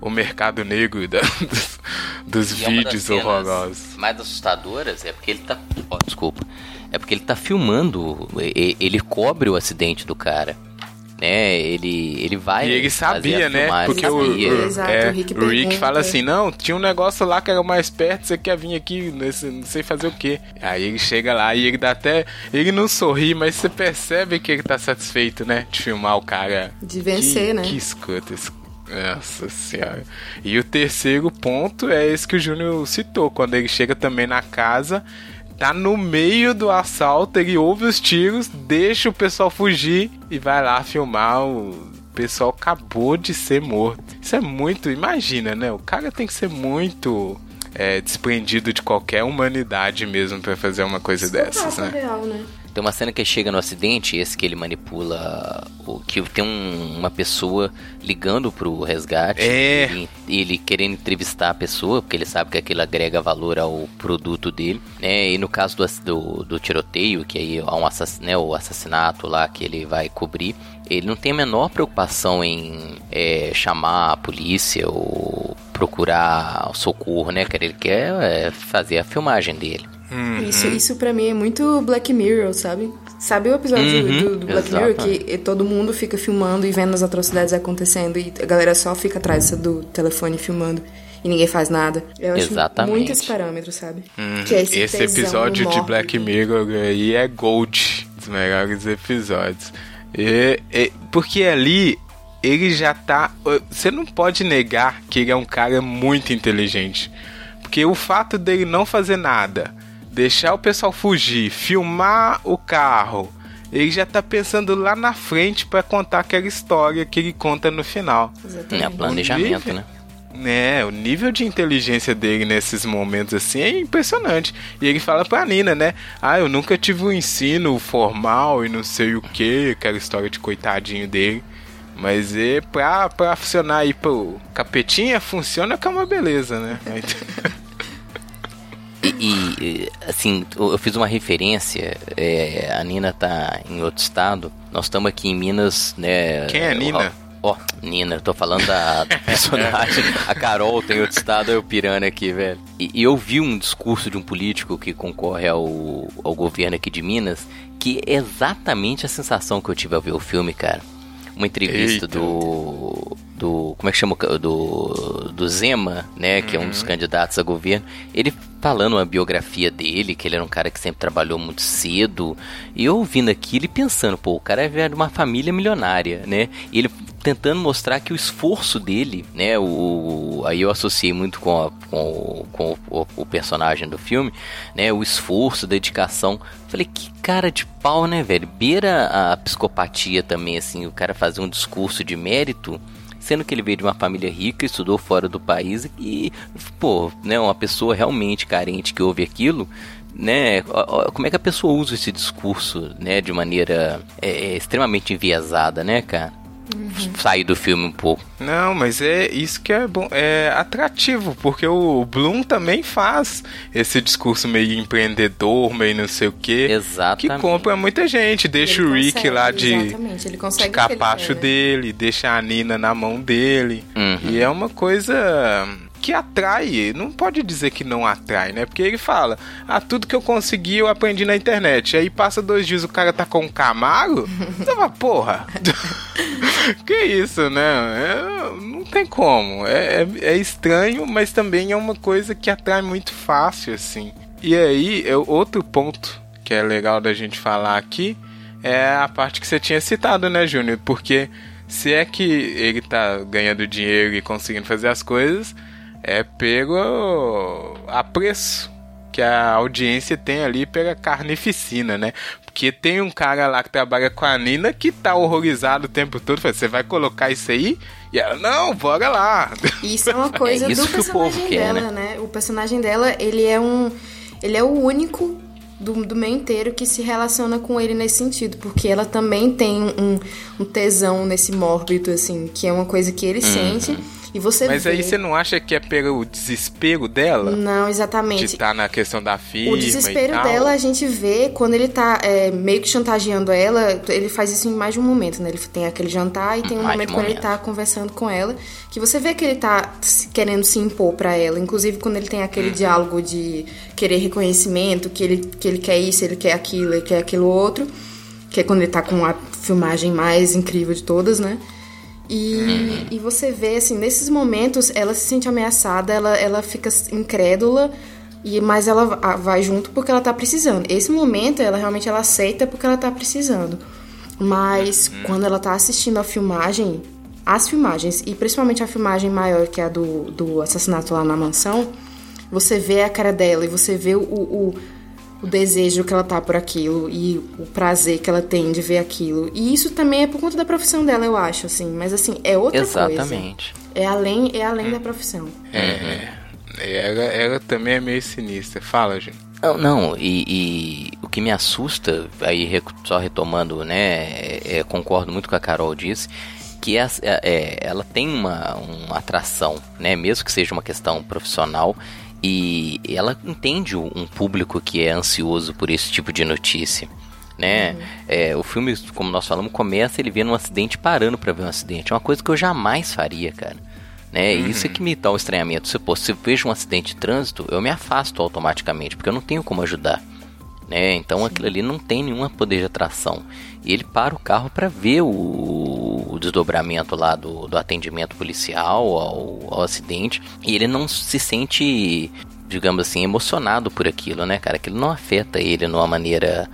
o mercado negro da, dos, dos vídeos horrorosos. Mais assustadoras é porque ele tá. Oh, desculpa. É porque ele tá filmando, ele cobre o acidente do cara né? Ele, ele vai. E ele sabia, né? Porque sabia. o, Exato, é, o Rick, o Rick fala assim: não, tinha um negócio lá que era mais perto, você quer vir aqui, não sei fazer o quê. Aí ele chega lá e ele dá até. Ele não sorri, mas você percebe que ele tá satisfeito, né? De filmar o cara. De vencer, que, né? Que escuta esse nossa senhora. E o terceiro ponto é esse que o Júnior citou, quando ele chega também na casa tá no meio do assalto, ele ouve os tiros, deixa o pessoal fugir e vai lá filmar o pessoal acabou de ser morto. Isso é muito, imagina, né? O cara tem que ser muito é, desprendido de qualquer humanidade mesmo para fazer uma coisa Isso dessas, né? Real, né? Tem uma cena que chega no acidente, esse que ele manipula, o que tem um, uma pessoa ligando pro resgate, é. ele, ele, querendo entrevistar a pessoa, porque ele sabe que aquilo agrega valor ao produto dele, né? E no caso do, do, do tiroteio, que aí há um assass, né, o assassinato lá que ele vai cobrir, ele não tem a menor preocupação em é, chamar a polícia ou procurar socorro, né? Ele quer é, fazer a filmagem dele. Hum. isso, isso para mim é muito Black Mirror, sabe? Sabe o episódio Uhum, do, do Black exato. Mirror que todo mundo fica filmando e vendo as atrocidades acontecendo e a galera só fica atrás do telefone filmando e ninguém faz nada? Eu acho Exatamente. muito esse parâmetro, sabe? Uhum. Que é esse, esse episódio de. Black Mirror aí é gold dos melhores episódios. E- e- porque ali ele já tá. Você não pode negar que ele é um cara muito inteligente. Porque o fato dele não fazer nada, deixar o pessoal fugir, filmar o carro, ele já tá pensando lá na frente pra contar aquela história que ele conta no final. Exatamente. É planejamento, nível- né? É, o nível de inteligência dele nesses momentos assim é impressionante. E ele fala pra Nina, né? Ah, eu nunca tive um ensino formal e não sei o que, aquela história de coitadinho dele. Mas é pra, pra funcionar aí pro capetinha, funciona que é uma beleza, né? E, e, assim, eu fiz uma referência. é, a Nina tá em outro estado. Nós estamos aqui em Minas, né? Quem é a Nina? Ó, ó, Nina, eu tô falando da, da personagem. a Carol tem outro estado, eu pirando aqui, velho. E, e eu vi um discurso de um político que concorre ao, ao governo aqui de Minas, que é exatamente a sensação que eu tive ao ver o filme, cara. Uma entrevista Eita. do. Do. Como é que chama? o Do, do Zema, né? Que é um dos candidatos a governo. Ele falando a biografia dele, que ele era um cara que sempre trabalhou muito cedo. E eu ouvindo aquilo e pensando, pô, o cara é de uma família milionária, né? E ele tentando mostrar que o esforço dele, né? O, aí eu associei muito com, a- com, o- com o, o personagem do filme, né? O esforço, a dedicação. Falei, que cara de pau, né, velho? Beira a psicopatia também, assim, o cara fazer um discurso de mérito sendo que ele veio de uma família rica, estudou fora do país e, pô, né, uma pessoa realmente carente que ouve aquilo, né, como é que a pessoa usa esse discurso, né, de maneira é, é, extremamente enviesada, né, cara? Sair do filme um pouco. Não, mas é isso que é bom, é atrativo, porque o Bloom também faz esse discurso meio empreendedor, meio não sei o quê. Que Exatamente. compra muita gente, deixa Ele o Rick consegue, lá de, Exatamente, ele de consegue o que ele capacho dele, deixa a Nina na mão dele. Uhum. E é uma coisa que atrai, não pode dizer que não atrai, né? Porque ele fala, ah, tudo que eu consegui eu aprendi na internet. Aí passa dois dias o cara tá com um Camaro, você fala, porra, que isso, né? É, não tem como, é, é, é estranho, mas também é uma coisa que atrai muito fácil, assim. E aí, é outro ponto que é legal da gente falar aqui é a parte que você tinha citado, né, Júnior? Porque se é que ele tá ganhando dinheiro e conseguindo fazer as coisas, é pego a preço que a audiência tem ali pela carnificina, né? Porque tem um cara lá que trabalha com a Nina que tá horrorizado o tempo todo. Fala, Você vai colocar isso aí? E ela, não, bora lá. Isso é uma coisa isso do que o povo personagem quer, dela, né? O personagem dela, ele é um. Ele é o único do, do meio inteiro que se relaciona com ele nesse sentido. Porque ela também tem um, um tesão nesse mórbido, assim, que é uma coisa que ele sente. E você Uhum. Mas vê... aí você não acha que é pelo desespero dela? Não, De exatamente. estar na questão da firma O desespero dela a gente vê quando ele tá é, meio que chantageando ela. Ele faz isso em mais de um momento, né? Ele tem aquele jantar e tem um Mais de momento quando ele tá conversando com ela. Que você vê que ele tá querendo se impor pra ela. Inclusive quando ele tem Uhum. aquele diálogo de querer reconhecimento, que ele, que ele quer isso, ele quer aquilo, ele quer aquilo outro. Que é quando ele tá com a filmagem mais incrível de todas, né? E, e você vê, assim, nesses momentos, ela se sente ameaçada, ela, ela fica incrédula, e mas ela va- vai junto porque ela tá precisando. Esse momento, ela realmente ela aceita porque ela tá precisando. Mas quando ela tá assistindo a filmagem, as filmagens, e principalmente a filmagem maior, que é a do, do assassinato lá na mansão, você vê a cara dela e você vê o, o, o desejo que ela tá por aquilo e o prazer que ela tem de ver aquilo. E isso também é por conta da profissão dela, eu acho, assim. Mas assim, é outra coisa. Exatamente. É além, é além da profissão. É, ela, ela também é meio sinistra. Fala, gente. Não, não e, e o que me assusta, aí só retomando, né, é, é, concordo muito com a Carol disse, que é, é, ela tem uma, uma atração, né, mesmo que seja uma questão profissional, e ela entende um público que é ansioso por esse tipo de notícia. Né? É, o filme, como nós falamos, começa ele vendo um acidente parando pra ver um acidente. É uma coisa que eu jamais faria, cara. Né? E Isso é que me dá um estranhamento. Se, pô, se eu vejo um acidente de trânsito, eu me afasto automaticamente, porque eu não tenho como ajudar. né? Então aquilo ali não tem nenhum poder de atração. E ele para o carro para ver o, o, desdobramento lá do, do atendimento policial ao, ao acidente e ele não se sente, digamos assim, emocionado por aquilo, né, cara? Aquilo não afeta ele de uma maneira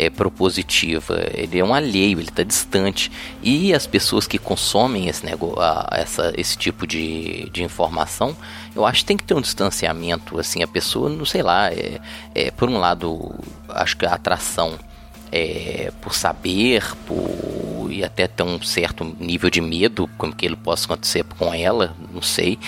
é, propositiva, ele é um alheio, ele está distante. E as pessoas que consomem esse, negócio, essa, esse tipo de, de informação, eu acho que tem que ter um distanciamento. Assim, a pessoa, não sei lá, é, é por um lado, acho que a atração é, por saber, por e até ter um certo nível de medo como que ele possa acontecer com ela, não sei,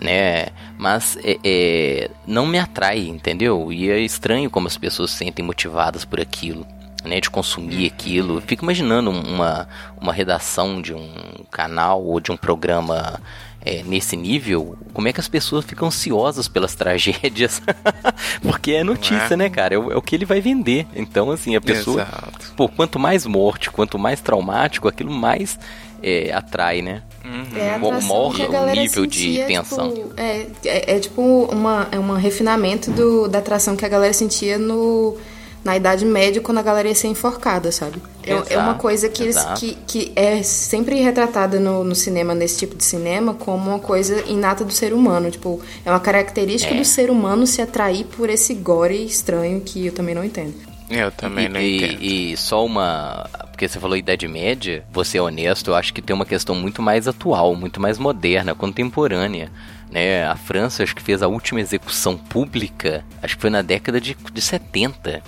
né? Mas é, é, não me atrai, entendeu? E é estranho como as pessoas se sentem motivadas por aquilo né, de consumir aquilo. fico imaginando uma, uma redação de um canal ou de um programa é, nesse nível, como é que as pessoas ficam ansiosas pelas tragédias? Porque é notícia, é? né, cara? É o, é o, que ele vai vender. Então, assim, a pessoa. Exato. Pô, quanto mais morte, quanto mais traumático, aquilo mais é, atrai, né? Uhum. É a maior nível sentia, de tensão. Tipo, é, é, é, tipo uma, é um refinamento do, da atração que a galera sentia no na Idade Média quando a galera ia ser enforcada, sabe? Exato, é, é uma coisa que, eles, que, que é sempre retratada no, no cinema, nesse tipo de cinema, como uma coisa inata do ser humano. Tipo, é uma característica é. do ser humano se atrair por esse gore estranho que eu também não entendo. Eu também e, não entendo. E, e só uma. Porque você falou Idade Média, você é honesto, eu acho que tem uma questão muito mais atual, muito mais moderna, contemporânea. Né? A França acho que fez a última execução pública, acho que foi na década de, de 70.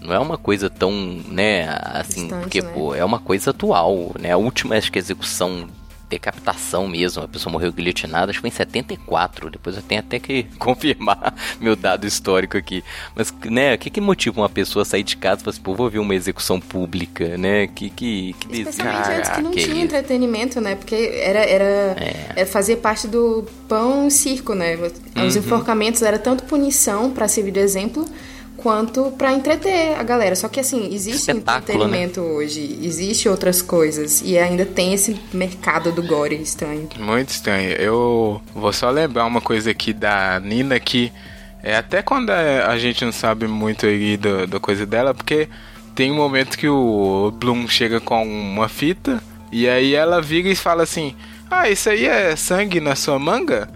Não é uma coisa tão, né, assim, Distante, porque, né? pô, é uma coisa atual, né? A última, acho que execução decapitação mesmo, a pessoa morreu guilhotinada, acho que foi em 74, depois eu tenho até que confirmar meu dado histórico aqui. Mas, né, o que que motiva uma pessoa a sair de casa e falar assim, pô, vou ver uma execução pública, né? Que, que, que Especialmente antes que não que tinha é entretenimento, né? Porque era, era, é. era fazer parte do pão e circo, né? Os uhum. enforcamentos era tanto punição para servir de exemplo, quanto para entreter a galera. Só que assim, existe Espetáculo, né? entretenimento né? hoje, existe outras coisas e ainda tem esse mercado do gore estranho. Muito estranho. Eu vou só lembrar uma coisa aqui da Nina que é até quando a gente não sabe muito aí da, da coisa dela, porque tem um momento que o Bloom chega com uma fita e aí ela vira e fala assim: "Ah, isso aí é sangue na sua manga?"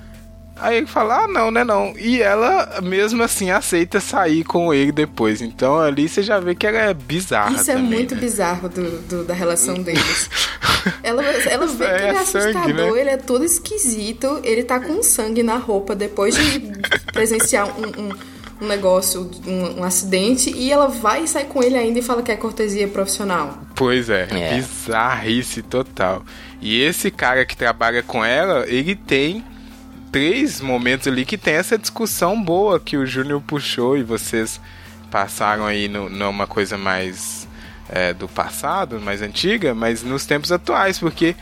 Aí ele fala, ah, não, né, não. E ela, mesmo assim, aceita sair com ele depois. Então ali você já vê que ela é bizarra Isso é também, é muito né? bizarro do, do, da relação deles. ela, ela vê é, que ele é, assustador, sangue, né? ele é todo esquisito, ele tá com sangue na roupa depois de presenciar um, um, um negócio, um, um, acidente, e ela vai e sai com ele ainda e fala que é cortesia profissional. Pois é, é. bizarrice total. E esse cara que trabalha com ela, ele tem três momentos ali que tem essa discussão boa que o Júnior puxou e vocês passaram aí no, numa coisa mais é, do passado, mais antiga, mas nos tempos atuais, porque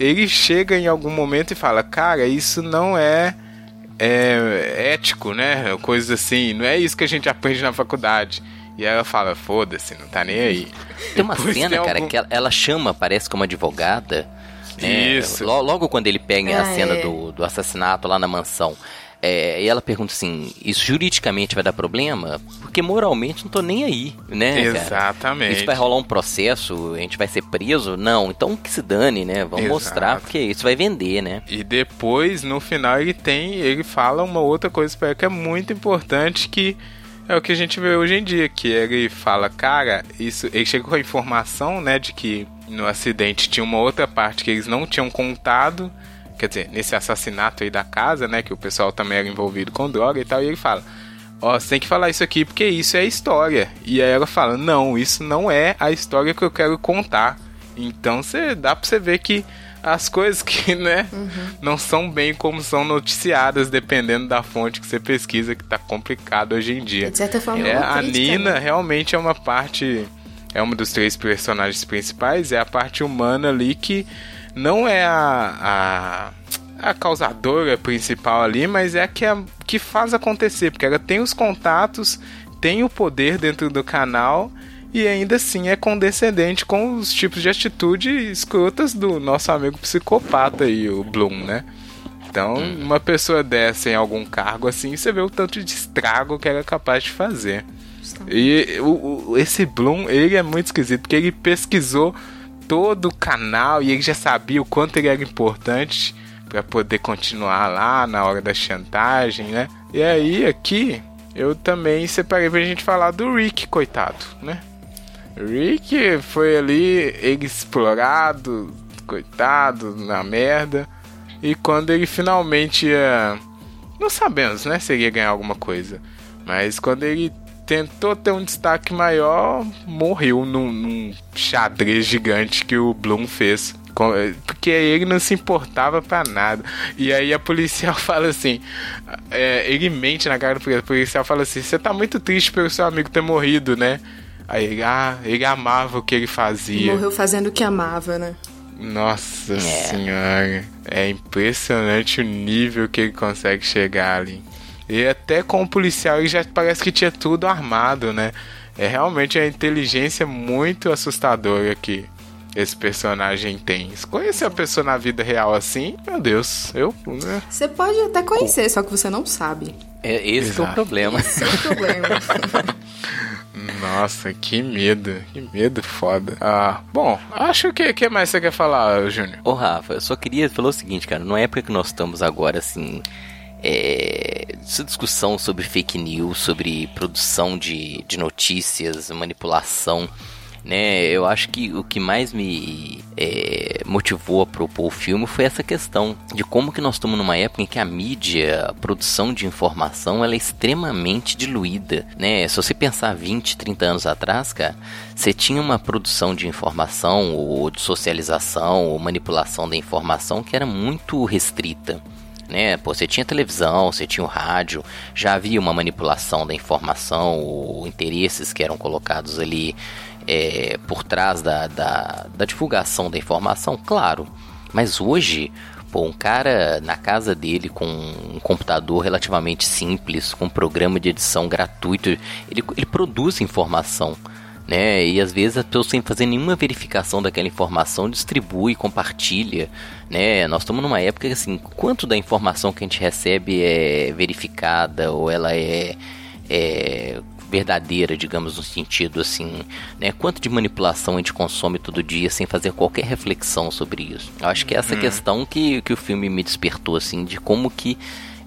ele chega em algum momento e fala, cara, isso não é, é ético, né? Coisas assim, não é isso que a gente aprende na faculdade. E ela fala, foda-se, não tá nem aí. Tem uma Depois cena, tem cara, algum... que ela, ela chama, parece como advogada, né? Isso. Logo quando ele pega ah, a cena é. do, do assassinato lá na mansão. É, e ela pergunta assim: isso juridicamente vai dar problema? Porque moralmente não tô nem aí, né? Exatamente. Cara? Isso vai rolar um processo, a gente vai ser preso? Não, então que se dane, né? Vamos Exato. mostrar, porque isso vai vender, né? E depois, no final, ele tem, ele fala uma outra coisa para que é muito importante que é o que a gente vê hoje em dia, que ele fala, cara, isso, ele chega com a informação, né, de que no acidente tinha uma outra parte que eles não tinham contado, quer dizer, nesse assassinato aí da casa, né, que o pessoal também era envolvido com droga e tal, e ele fala, ó, oh, você tem que falar isso aqui porque isso é história. E aí ela fala, não, isso não é a história que eu quero contar. Então você dá pra você ver que as coisas que, né, uhum. não são bem como são noticiadas, dependendo da fonte que você pesquisa, que tá complicado hoje em dia. De certa forma, é, é a Nina né? realmente é uma parte, é uma dos três personagens principais, é a parte humana ali que não é a, a, a causadora principal ali, mas é a que, a que faz acontecer, porque ela tem os contatos, tem o poder dentro do canal e ainda assim é condescendente com os tipos de atitude escrotas do nosso amigo psicopata aí, o Bloom, né? Então, hum. uma pessoa dessa em algum cargo assim, você vê o tanto de estrago que ela é capaz de fazer. E o, o, esse Bloom, ele é muito esquisito, porque ele pesquisou todo o canal e ele já sabia o quanto ele era importante para poder continuar lá na hora da chantagem, né? E aí, aqui, eu também separei pra gente falar do Rick, coitado, né? Rick foi ali, explorado, coitado, na merda. E quando ele finalmente ia. Não sabemos, né? Se ele ia ganhar alguma coisa. Mas quando ele tentou ter um destaque maior, morreu num, num xadrez gigante que o Bloom fez. Porque ele não se importava para nada. E aí a policial fala assim: é, ele mente na cara do policial. O policial fala assim: Você tá muito triste pelo seu amigo ter morrido, né? Aí ele, ah, ele amava o que ele fazia. Morreu fazendo o que amava, né? Nossa é. senhora. É impressionante o nível que ele consegue chegar ali. E até com o policial ele já parece que tinha tudo armado, né? É realmente a inteligência muito assustadora que esse personagem tem. Se conhecer a pessoa na vida real assim, meu Deus, eu. Né? Você pode até conhecer, só que você não sabe. É esse é o problema. Esse é o problema. Nossa, que medo, que medo foda. Ah, bom, acho que que mais você quer falar, Júnior? Ô, Rafa, eu só queria falar o seguinte, cara, numa época que nós estamos agora assim, é, essa discussão sobre fake news, sobre produção de, de notícias, manipulação né? Eu acho que o que mais me é, motivou a propor o filme foi essa questão de como que nós estamos numa época em que a mídia, a produção de informação, ela é extremamente diluída, né? Se você pensar 20, 30 anos atrás, cara, você tinha uma produção de informação ou de socialização ou manipulação da informação que era muito restrita né? Pô, você tinha televisão, você tinha o rádio, já havia uma manipulação da informação, ou interesses que eram colocados ali é, por trás da, da, da divulgação da informação, claro. Mas hoje, pô, um cara na casa dele com um computador relativamente simples, com um programa de edição gratuito, ele, ele produz informação. Né? E às vezes as pessoas sem fazer nenhuma verificação daquela informação distribui, compartilha, né? Nós estamos numa época que assim, quanto da informação que a gente recebe é verificada ou ela é, é verdadeira, digamos, no sentido assim, né? Quanto de manipulação a gente consome todo dia sem fazer qualquer reflexão sobre isso? Eu acho que é essa hum. questão que, que o filme me despertou, assim, de como que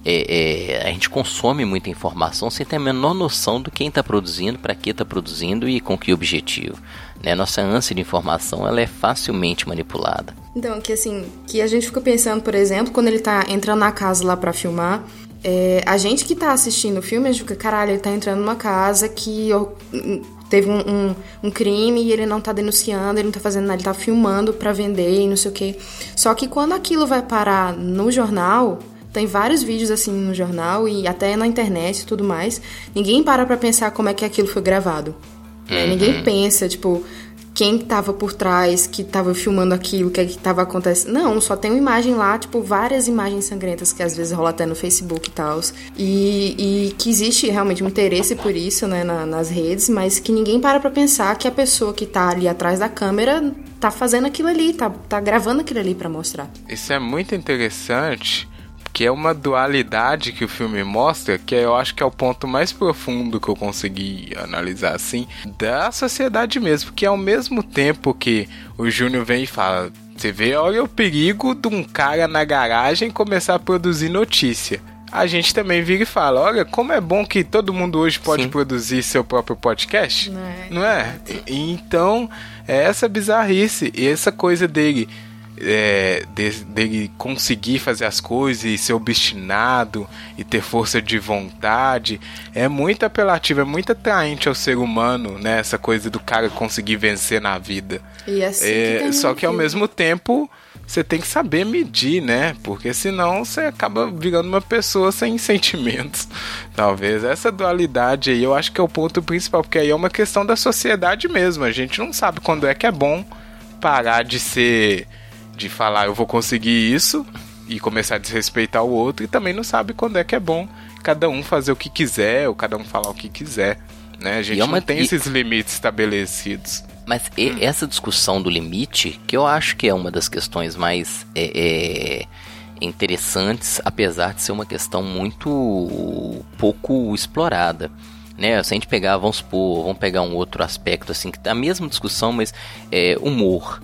é, é, a gente consome muita informação sem ter a menor noção do quem está produzindo, para que está produzindo e com que objetivo. Né? Nossa ânsia de informação ela é facilmente manipulada. Então, que assim, que a gente fica pensando, por exemplo, quando ele está entrando na casa lá para filmar, é, a gente que tá assistindo o filme, a gente fica, caralho, ele tá entrando numa casa que teve um, um, um, crime e ele não tá denunciando, ele não tá fazendo nada, ele tá filmando para vender e não sei o que. Só que quando aquilo vai parar no jornal, tem vários vídeos assim no jornal e até na internet e tudo mais, ninguém para pra pensar como é que aquilo foi gravado. Né? Uhum. Ninguém pensa, tipo, quem estava por trás, que estava filmando aquilo, o que é estava acontecendo. Não, só tem uma imagem lá, tipo, várias imagens sangrentas que às vezes rola até no Facebook e tal. E, e que existe realmente um interesse por isso, né, na, nas redes, mas que ninguém para pra pensar que a pessoa que tá ali atrás da câmera tá fazendo aquilo ali, tá, tá gravando aquilo ali para mostrar. Isso é muito interessante que é uma dualidade que o filme mostra, que eu acho que é o ponto mais profundo que eu consegui analisar assim, da sociedade mesmo, que ao mesmo tempo que o Júnior vem e fala, você vê, olha o perigo de um cara na garagem começar a produzir notícia. A gente também vira e fala: olha, como é bom que todo mundo hoje pode Sim. produzir seu próprio podcast. Não é? Não é? Então, é essa bizarrice e essa coisa dele é, de, dele conseguir fazer as coisas e ser obstinado e ter força de vontade é muito apelativo, é muito atraente ao ser humano, né? Essa coisa do cara conseguir vencer na vida. E assim é, que só que ao mesmo tempo você tem que saber medir, né? Porque senão você acaba virando uma pessoa sem sentimentos. Talvez essa dualidade aí eu acho que é o ponto principal, porque aí é uma questão da sociedade mesmo. A gente não sabe quando é que é bom parar de ser de falar eu vou conseguir isso e começar a desrespeitar o outro e também não sabe quando é que é bom cada um fazer o que quiser ou cada um falar o que quiser, né? A gente é uma... não tem esses limites estabelecidos. Mas hum. essa discussão do limite, que eu acho que é uma das questões mais é, é, interessantes, apesar de ser uma questão muito pouco explorada. né? Se a gente pegar, vamos supor, vamos pegar um outro aspecto assim, que tá a mesma discussão, mas é humor,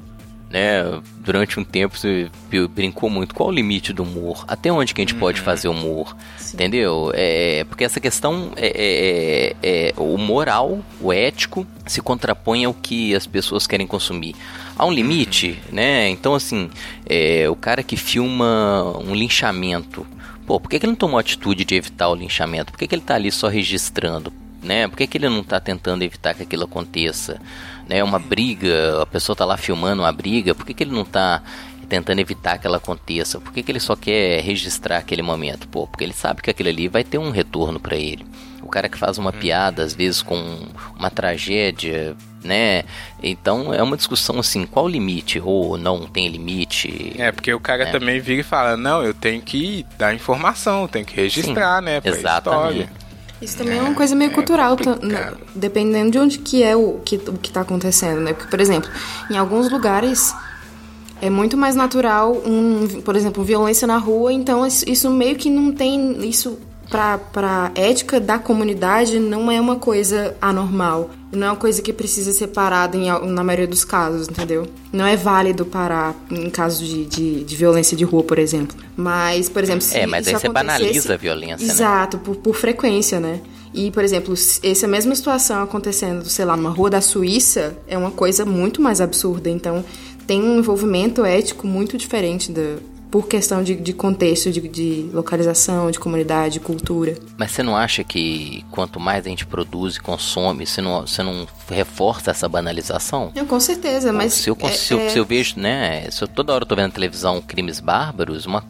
né? Durante um tempo você brincou muito. Qual o limite do humor? Até onde que a gente uhum. pode fazer humor? Sim. Entendeu? É, porque essa questão é, é, é, é, o moral, o ético, se contrapõe ao que as pessoas querem consumir. Há um limite, uhum. né? Então, assim, é, o cara que filma um linchamento. Pô, por que, que ele não tomou a atitude de evitar o linchamento? Por que, que ele tá ali só registrando? Né? Por que, que ele não está tentando evitar que aquilo aconteça? Né, uma briga, a pessoa tá lá filmando uma briga, por que, que ele não tá tentando evitar que ela aconteça? Por que, que ele só quer registrar aquele momento? Pô, porque ele sabe que aquele ali vai ter um retorno para ele. O cara que faz uma hum. piada, às vezes com uma tragédia, né? Então é uma discussão assim, qual o limite? Ou não tem limite? É, porque o cara né? também vira e fala, não, eu tenho que dar informação, tenho que registrar, Sim, né? Exatamente. História. Isso também é uma coisa meio é cultural, dependendo de onde que é o que, o que tá acontecendo, né? Porque, por exemplo, em alguns lugares é muito mais natural, um, por exemplo, violência na rua, então isso meio que não tem. Isso pra, pra ética da comunidade não é uma coisa anormal. Não é uma coisa que precisa ser parada em, na maioria dos casos, entendeu? Não é válido parar em caso de, de, de violência de rua, por exemplo. Mas, por exemplo, se É, mas aí você banaliza a violência, né? Exato, né? por, por frequência, né? E, por exemplo, essa mesma situação acontecendo, sei lá, numa rua da Suíça, é uma coisa muito mais absurda. Então, tem um envolvimento ético muito diferente da, por questão de, de contexto, de, de, localização, de comunidade, de cultura. Mas você não acha que quanto mais a gente produz e consome, você não, você não reforça essa banalização? Eu, com certeza, mas... Se eu, é, se, eu, é... se eu vejo, né, se eu toda hora tô vendo na televisão crimes bárbaros, uma,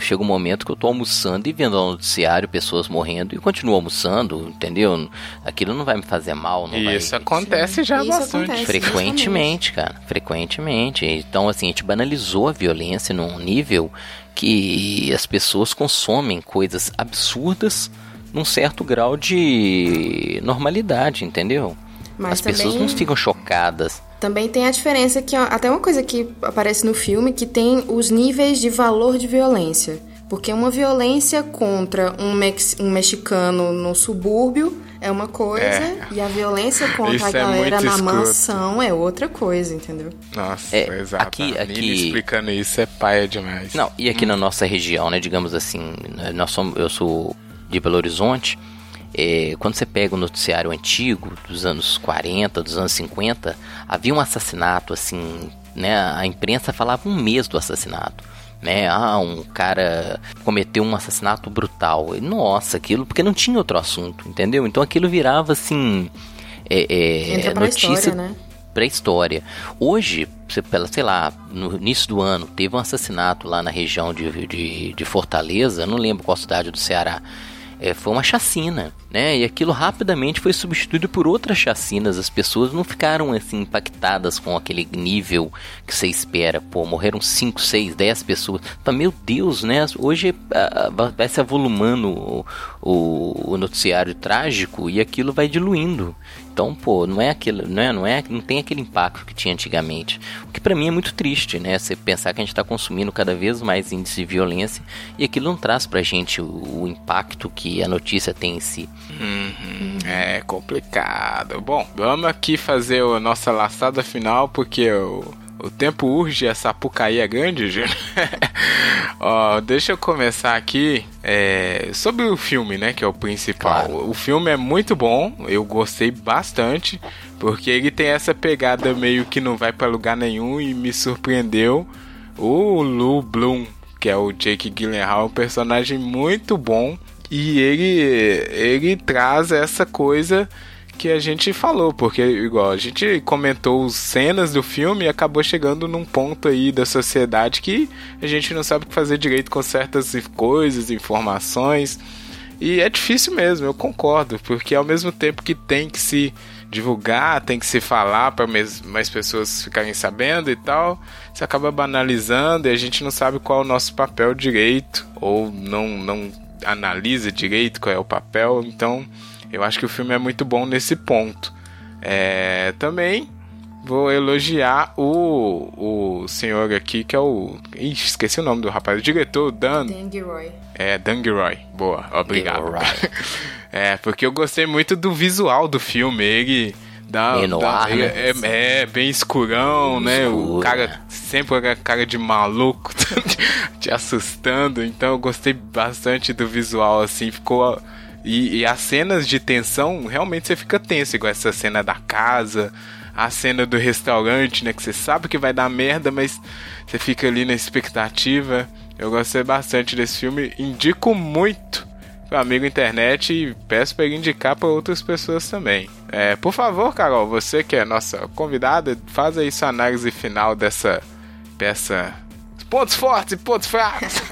chega um momento que eu tô almoçando e vendo no noticiário pessoas morrendo e continuo almoçando, entendeu? Aquilo não vai me fazer mal, não Isso vai... acontece já Isso bastante. Acontece, frequentemente, cara, frequentemente. Então, assim, a gente banalizou a violência num nível nível que as pessoas consomem coisas absurdas num certo grau de normalidade, entendeu? Mas as também, pessoas não ficam chocadas. Também tem a diferença que até uma coisa que aparece no filme que tem os níveis de valor de violência. Porque uma violência contra um, mex, um mexicano no subúrbio é uma coisa é. e a violência contra Isso a é galera é na mansão é outra coisa, entendeu? Nossa, é, exato. Aqui, aqui explicando isso é paia demais. Não, e aqui hum. na nossa região, né, digamos assim, nós somos, eu sou de Belo Horizonte, é, quando você pega o noticiário antigo, dos anos 40, dos anos 50, havia um assassinato assim, né? A imprensa falava um mês do assassinato né? Ah, um cara cometeu um assassinato brutal. Nossa, aquilo, porque não tinha outro assunto, entendeu? Então aquilo virava assim. É, é, notícia história, né? história. Hoje, pela, sei lá, no início do ano, teve um assassinato lá na região de, de, de Fortaleza, não lembro qual cidade do Ceará é, foi uma chacina, né? E aquilo rapidamente foi substituído por outras chacinas. As pessoas não ficaram assim impactadas com aquele nível que você espera. Pô, morreram 5, 6, 10 pessoas. Tá, meu Deus, né? Hoje vai se avolumando o, o, o noticiário trágico e aquilo vai diluindo. Então, pô, não é aquilo, não é, não é, não tem aquele impacto que tinha antigamente. O que para mim é muito triste, né? Você pensar que a gente está consumindo cada vez mais índice de violência e aquilo não traz pra gente o, o impacto que a notícia tem em si. Uhum, é complicado. Bom, vamos aqui fazer a nossa laçada final porque o o tempo urge, essa pucaí é grande, gente. Ó, deixa eu começar aqui é, sobre o filme, né? Que é o principal. Claro. O filme é muito bom, eu gostei bastante, porque ele tem essa pegada meio que não vai para lugar nenhum e me surpreendeu. O Lu Bloom, que é o Jake Gyllenhaal, um personagem muito bom e ele ele traz essa coisa que a gente falou, porque igual a gente comentou cenas do filme e acabou chegando num ponto aí da sociedade que a gente não sabe o que fazer direito com certas coisas, informações. E é difícil mesmo, eu concordo, porque ao mesmo tempo que tem que se divulgar, tem que se falar para mais pessoas ficarem sabendo e tal, você acaba banalizando e a gente não sabe qual é o nosso papel direito ou não não analisa direito qual é o papel, então eu acho que o filme é muito bom nesse ponto. É, também vou elogiar o, o senhor aqui, que é o. Ixi, esqueci o nome do rapaz, o diretor, Dan. Dan Gilroy. É, Dan Gilroy. Boa, obrigado. Gilroy. é, porque eu gostei muito do visual do filme. Ele dá. Meio no dá- né? é, é, é bem escurão, né? O Escuro, cara né? sempre com a cara de maluco, te assustando. Então eu gostei bastante do visual, assim, ficou. E, e as cenas de tensão, realmente você fica tenso, igual essa cena da casa, a cena do restaurante, né? Que você sabe que vai dar merda, mas você fica ali na expectativa. Eu gostei bastante desse filme, indico muito pro amigo internet e peço para ele indicar para outras pessoas também. É, por favor, Carol, você que é nossa convidada, faz aí sua análise final dessa peça. Pontos fortes e pontos fracos.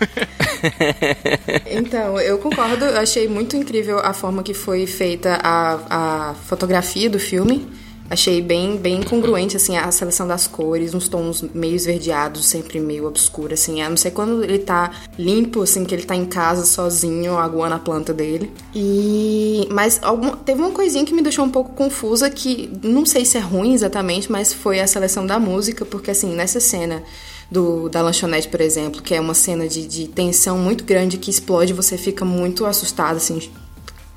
Então, eu concordo. Eu achei muito incrível a forma que foi feita a, a fotografia do filme. Achei bem, bem congruente, assim, a seleção das cores, uns tons meio esverdeados, sempre meio obscuro, assim. A não sei quando ele tá limpo, assim, que ele tá em casa sozinho, aguando a planta dele. E... Mas algum... teve uma coisinha que me deixou um pouco confusa, que não sei se é ruim exatamente, mas foi a seleção da música, porque, assim, nessa cena do, da lanchonete, por exemplo, que é uma cena de, de tensão muito grande que explode, você fica muito assustado, assim,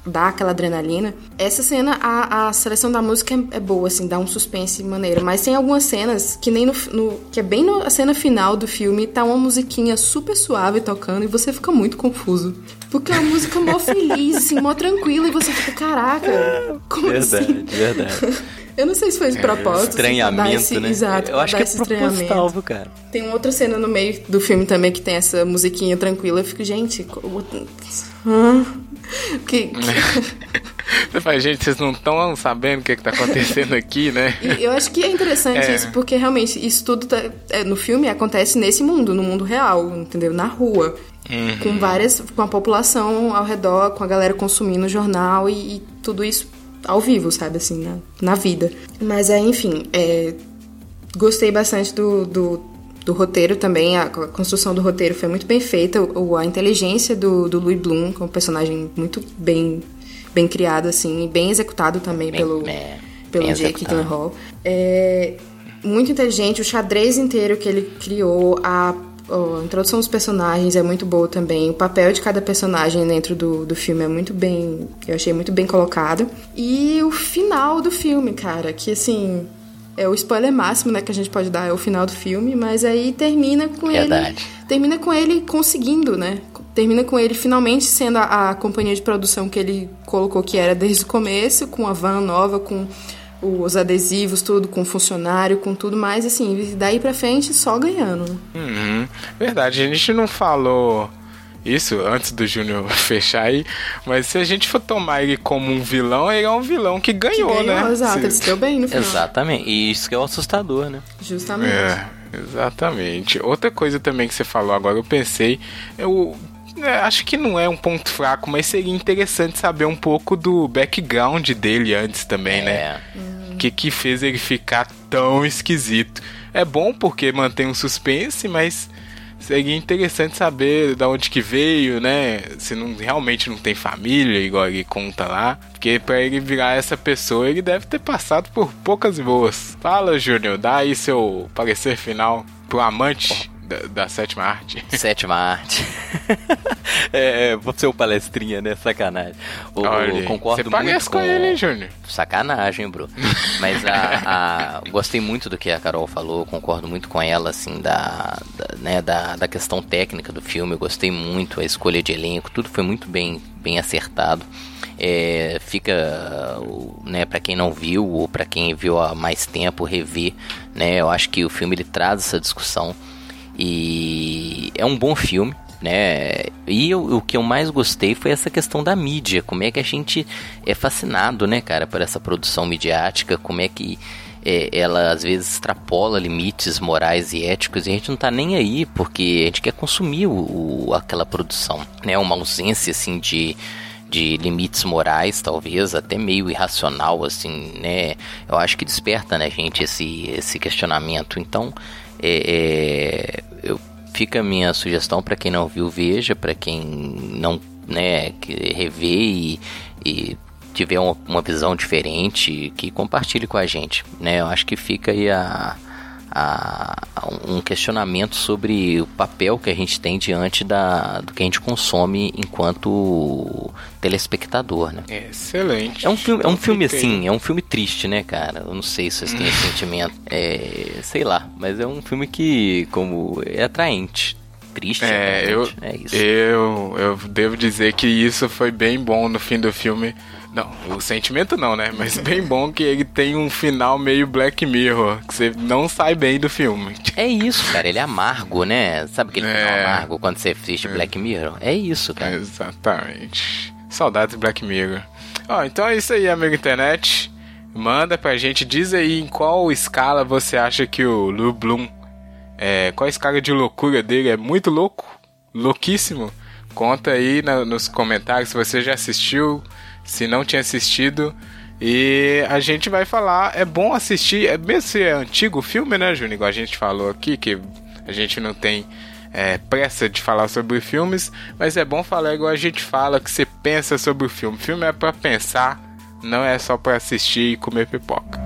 dá aquela adrenalina. Essa cena, a, a seleção da música é, é boa, assim, dá um suspense maneiro. Mas tem algumas cenas que nem no. no- que é bem na cena final do filme, tá uma musiquinha super suave tocando e você fica muito confuso. Porque é uma música mó feliz, assim, mó tranquila, e você fica, caraca, como Verdade, assim? verdade. Eu não sei se foi de propósito. assim, Estranhamento, esse- né? Exato, Eu acho que é proposital, cara? Tem uma outra cena no meio do filme também que tem essa musiquinha tranquila. Eu fico, gente, co- hã? que, que- Você fala, gente, vocês não estão sabendo o que, que tá acontecendo aqui, né? E eu acho que é interessante É. isso, porque realmente isso tudo tá- é, no filme acontece nesse mundo, no mundo real, entendeu? Na rua. Com várias. com a população ao redor, com a galera consumindo jornal e, e tudo isso ao vivo, sabe, assim, na, na vida. Mas é, enfim, é, gostei bastante do, do, do roteiro também, a, construção do roteiro foi muito bem feita, o, a inteligência do, do Louis Bloom, que é um personagem muito bem, bem criado, assim, e bem executado também Bem- pelo, é, pelo Jake. Gyllenhaal. É muito inteligente, o xadrez inteiro que ele criou, a, a introdução dos personagens é muito boa também, o papel de cada personagem dentro do, do filme é muito bem, eu achei muito bem colocado. E o final do filme, cara, que assim, é o spoiler máximo, né, que a gente pode dar, é o final do filme, mas aí termina com Verdade. ele termina com ele conseguindo, né? Termina com ele finalmente sendo a, a companhia de produção que ele colocou que era desde o começo, com a van nova, com os adesivos, tudo, com funcionário, com tudo mais, assim, daí pra frente só ganhando. né? Uhum. Verdade, a gente não falou isso antes do Júnior fechar aí, mas se a gente for tomar ele como um vilão, ele é um vilão que ganhou, Que ganhou, né? exato, Se- ele se deu bem no final. Exatamente. E isso que é o assustador, né? Justamente. É, exatamente. Outra coisa também que você falou agora, eu pensei, eu é, acho que não é um ponto fraco, mas seria interessante saber um pouco do background dele antes também, né? É. Que que fez ele ficar tão esquisito? É bom porque mantém um suspense, mas seria interessante saber de onde que veio, né? Se não realmente não tem família, igual ele conta lá. Porque pra ele virar essa pessoa, ele deve ter passado por poucas boas. Fala, Júnior, dá aí seu parecer final pro amante da, da sétima arte. Sétima arte. é, é, vou ser o palestrinha, né? Sacanagem. O, Olha, concordo você muito parece com ele, hein, Júnior? Sacanagem, bro. Mas a, a- gostei muito do que a Carol falou, concordo muito com ela, assim, da, da, né, da, da questão técnica do filme. Eu gostei muito, a escolha de elenco, tudo foi muito bem, bem acertado. É, fica, né, para quem não viu ou para quem viu há mais tempo rever, né? Eu acho que o filme ele traz essa discussão e é um bom filme, né? E eu- o que eu mais gostei foi essa questão da mídia, como é que a gente é fascinado, né, cara, por essa produção midiática, como é que é, ela às vezes extrapola limites morais e éticos e a gente não tá nem aí porque a gente quer consumir o, o- aquela produção, né? Uma ausência assim de de limites morais, talvez até meio irracional, assim, né? Eu acho que desperta na gente esse, esse questionamento. Então, é, é, eu, fica a minha sugestão para quem não viu, veja, para quem não, né, que rever e, e tiver uma, uma visão diferente, que compartilhe com a gente, né? Eu acho que fica aí a, a, a um questionamento sobre o papel que a gente tem diante da, do que a gente consome enquanto telespectador, né? Excelente. É um filme, é um filme assim, é um filme triste, né, cara? Eu não sei se vocês têm esse sentimento. É, sei lá, mas é um filme que, como, é atraente. Triste, É, eu, atraente, é isso. eu, eu devo dizer que isso foi bem bom no fim do filme. Não, o sentimento não, né? Mas bem bom que ele tem um final meio Black Mirror, que você não sai bem do filme. É isso, cara, ele é amargo, né? Sabe aquele final É. amargo quando você assiste Black Mirror? É isso, cara. Exatamente. Saudades Black Mirror. Ó, então é isso aí, amigo internet. Manda pra gente, diz aí em qual escala você acha que o Lu Bloom. É, qual a escala de loucura dele? É muito louco? Louquíssimo? Conta aí na- nos comentários se você já assistiu, se não tinha assistido. E a gente vai falar, é bom assistir, é, mesmo se é antigo o filme, né, Júnior? Igual a gente falou aqui, que a gente não tem é, pressa de falar sobre filmes, mas é bom falar igual a gente fala, que você pensa sobre o filme. filme é pra pensar, não é só pra assistir e comer pipoca.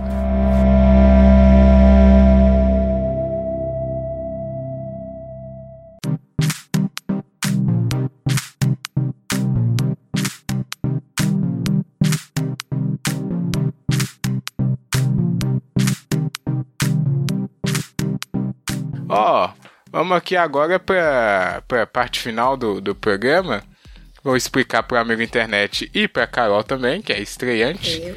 Vamos aqui agora pra, pra parte final do, do programa. Vou explicar pro amigo internet e pra Carol também, que é estreante, Eu.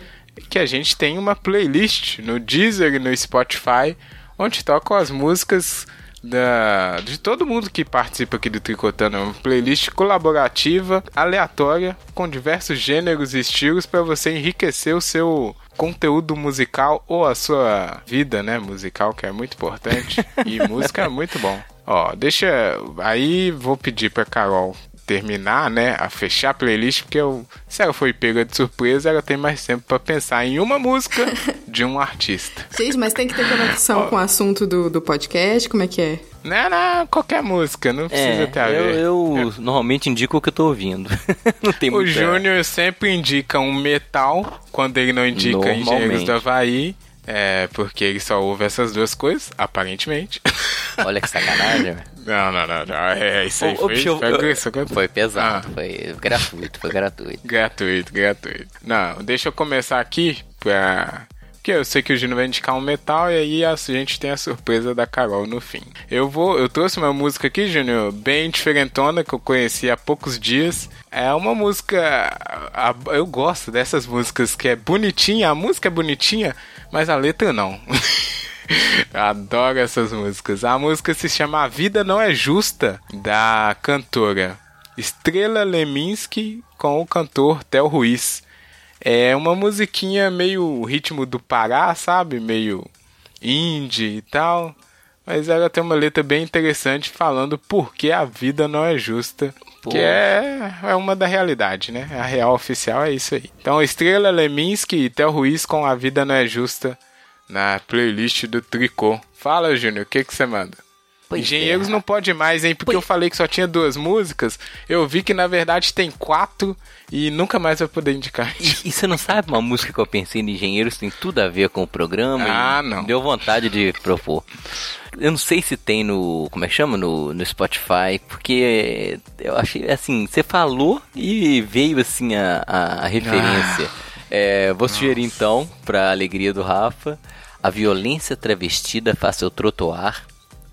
que a gente tem uma playlist no Deezer e no Spotify, onde tocam as músicas da, de todo mundo que participa aqui do Tricotando. É uma playlist colaborativa, aleatória, com diversos gêneros e estilos para você enriquecer o seu conteúdo musical ou a sua vida, né, musical, que é muito importante. E música é muito bom. Ó, deixa. Aí vou pedir pra Carol terminar, né, a fechar a playlist, porque eu, se ela foi pega de surpresa, ela tem mais tempo pra pensar em uma música de um artista. Gente, mas tem que ter conexão com o assunto do, do podcast, como é que é? Não, não, qualquer música, não precisa É, ter a eu, ver. eu normalmente indico o que eu tô ouvindo. não tem O muita... Júnior sempre indica um metal quando ele não indica Normalmente. Engenheiros do Havaí. É, porque ele só ouve essas duas coisas, aparentemente. Olha que sacanagem. velho. não, não, não, não. É, isso aí ô, foi, eu- foi, eu- foi- Foi pesado, Ah. foi gratuito, foi gratuito. Gratuito, gratuito. Não, deixa eu começar aqui pra. Porque eu sei que o Júnior vai indicar um metal e aí a gente tem a surpresa da Carol no fim. Eu vou, eu trouxe uma música aqui, Júnior, bem diferentona que eu conheci há poucos dias. É uma música, eu gosto dessas músicas que é bonitinha, a música é bonitinha, mas a letra não. Adoro essas músicas. A música se chama A Vida Não É Justa, da cantora Estrela Leminski com o cantor Theo Ruiz. É uma musiquinha meio ritmo do Pará, sabe? Meio indie e tal. Mas ela tem uma letra bem interessante falando por que a vida não é justa. Pô. Que é, é uma da realidade, né? A real oficial é isso aí. Então, Estrela Leminski e Theo Ruiz com A Vida Não É Justa na playlist do Tricô. Fala, Júnior, o que que você manda? Pois Engenheiros é. não pode mais, hein? Porque Pois- eu falei que só tinha duas músicas. Eu vi que na verdade tem quatro e nunca mais vai poder indicar. E, e você não sabe uma música que eu pensei em engenheiros tem tudo a ver com o programa? Ah, não. Deu vontade de propor. Eu não sei se tem no. Como é que chama? No, no Spotify, porque eu achei assim, você falou e veio assim a, a, a referência. É, vou sugerir então, pra alegria do Rafa, a violência travestida face ao trotuar.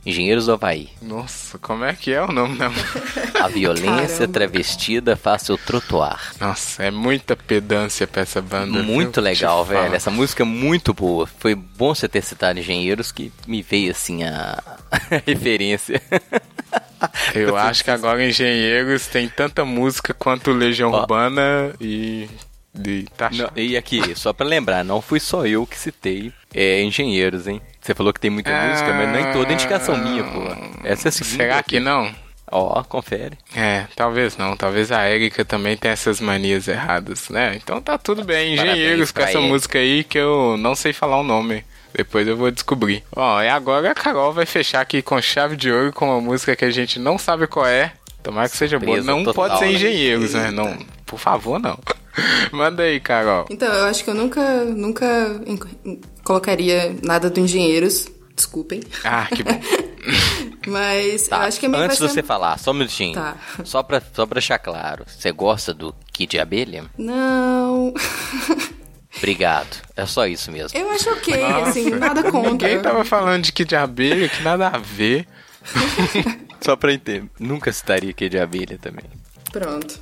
Engenheiros do Havaí. Nossa, como é que é o nome da música? A violência Caramba. travestida face ao trotuar. Nossa, é muita pedância pra essa banda. Muito viu? legal, Te falo. velho. Essa música é muito boa. Foi bom você ter citado Engenheiros que me veio assim a referência. Eu acho que agora Engenheiros tem tanta música quanto Legião Ó. Urbana e. De tá Não, e aqui, só pra lembrar, não fui só eu que citei é, Engenheiros, hein? Você falou que tem muita Ah. música, mas nem toda indicação minha, pô. Essa é a segunda. Será aqui. que não? Ó, confere. É, talvez não. Talvez a Erika também tenha essas manias erradas, né? Então tá tudo bem. Parabéns Engenheiros com essa música aí que eu não sei falar o nome. Depois eu vou descobrir. Ó, e agora a Carol vai fechar aqui com chave de ouro com uma música que a gente não sabe qual é. Tomara que seja boa. Não total, pode ser né? Engenheiros, né? Não, por favor, não. Manda aí, Carol. Então, eu acho que eu nunca, nunca colocaria nada do Engenheiros. Desculpem. Ah, que bom. Mas Tá, eu acho que a minha antes de ser... você falar, só um minutinho. Tá. Só, pra, só pra deixar claro, você gosta do Kid Abelha? Não. Obrigado. É só isso mesmo. Eu acho ok, assim, nada contra. Ninguém tava falando de que de abelha, que nada a ver. Só pra entender. Nunca citaria Kid Abelha também. Pronto.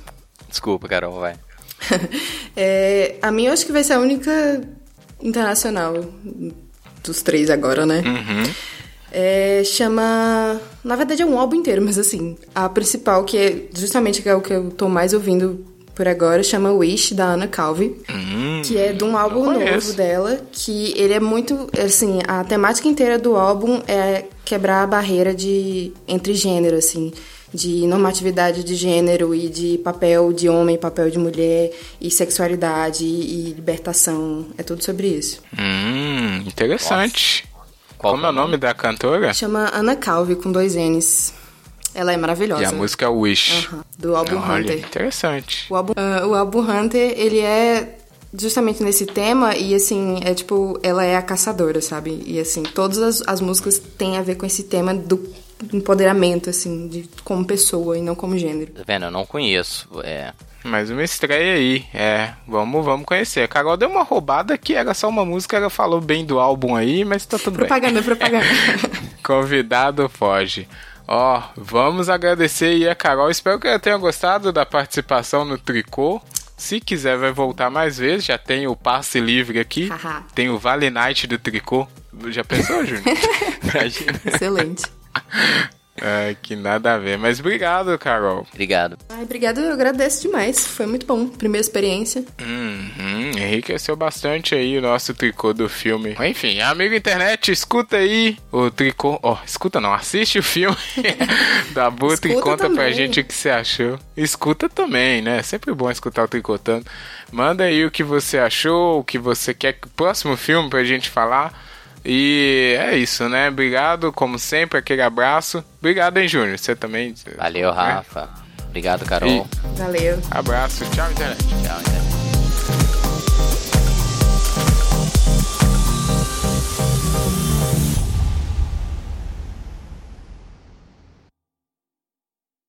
Desculpa, Carol, vai. É, a minha eu acho que vai ser a única internacional dos três agora, né? É, chama. Na verdade é um álbum inteiro, mas assim, a principal, que é justamente que é o que eu tô mais ouvindo por agora, chama Wish, da Ana Calvi. que é de um álbum novo dela, que ele é muito. Assim, a temática inteira do álbum é quebrar a barreira de entre gênero, assim. De normatividade de gênero e de papel de homem, papel de mulher, e sexualidade e libertação. É tudo sobre isso. Hum, interessante. Qual Como é o nome da cantora? Chama Ana Calvi, com dois N's. Ela é maravilhosa. E a música é Wish. Do álbum Olha, Hunter. interessante. O álbum, ah, o álbum Hunter, ele é justamente nesse tema e, assim, é tipo, ela é a caçadora, sabe? E, assim, todas as, as músicas têm a ver com esse tema do empoderamento, assim, de como pessoa e não como gênero. Tá vendo? Eu não conheço. É. Mais uma estreia aí. É, vamos, vamos conhecer. A Carol deu uma roubada que era só uma música, ela falou bem do álbum aí, mas tá tudo bem. Propaganda, propaganda. Convidado foge. Ó, vamos agradecer aí a Carol. Espero que ela tenha gostado da participação no tricô. Se quiser, vai voltar mais vezes. Já tem o passe livre aqui. Tem o Vale Night do tricô. Já pensou, Júnior? Imagina. Excelente. Ai, que nada a ver. Mas obrigado, Carol. Obrigado. Ai, obrigada, eu agradeço demais. Foi muito bom. Primeira experiência. Uhum, enriqueceu bastante aí o nosso tricô do filme. Enfim, amigo internet, escuta aí o tricô. Ó, escuta não, assiste o filme da Buta e conta pra também. gente o que você achou. Escuta também, né? Sempre bom escutar o tricotando. Manda aí o que você achou, o que você quer que o próximo filme pra gente falar. E é isso, né? Obrigado, como sempre, aquele abraço. Obrigado, hein, Júnior? Você também. Valeu, né? Rafa. Obrigado, Carol. E- Valeu. Abraço, tchau, internet. Tchau, internet.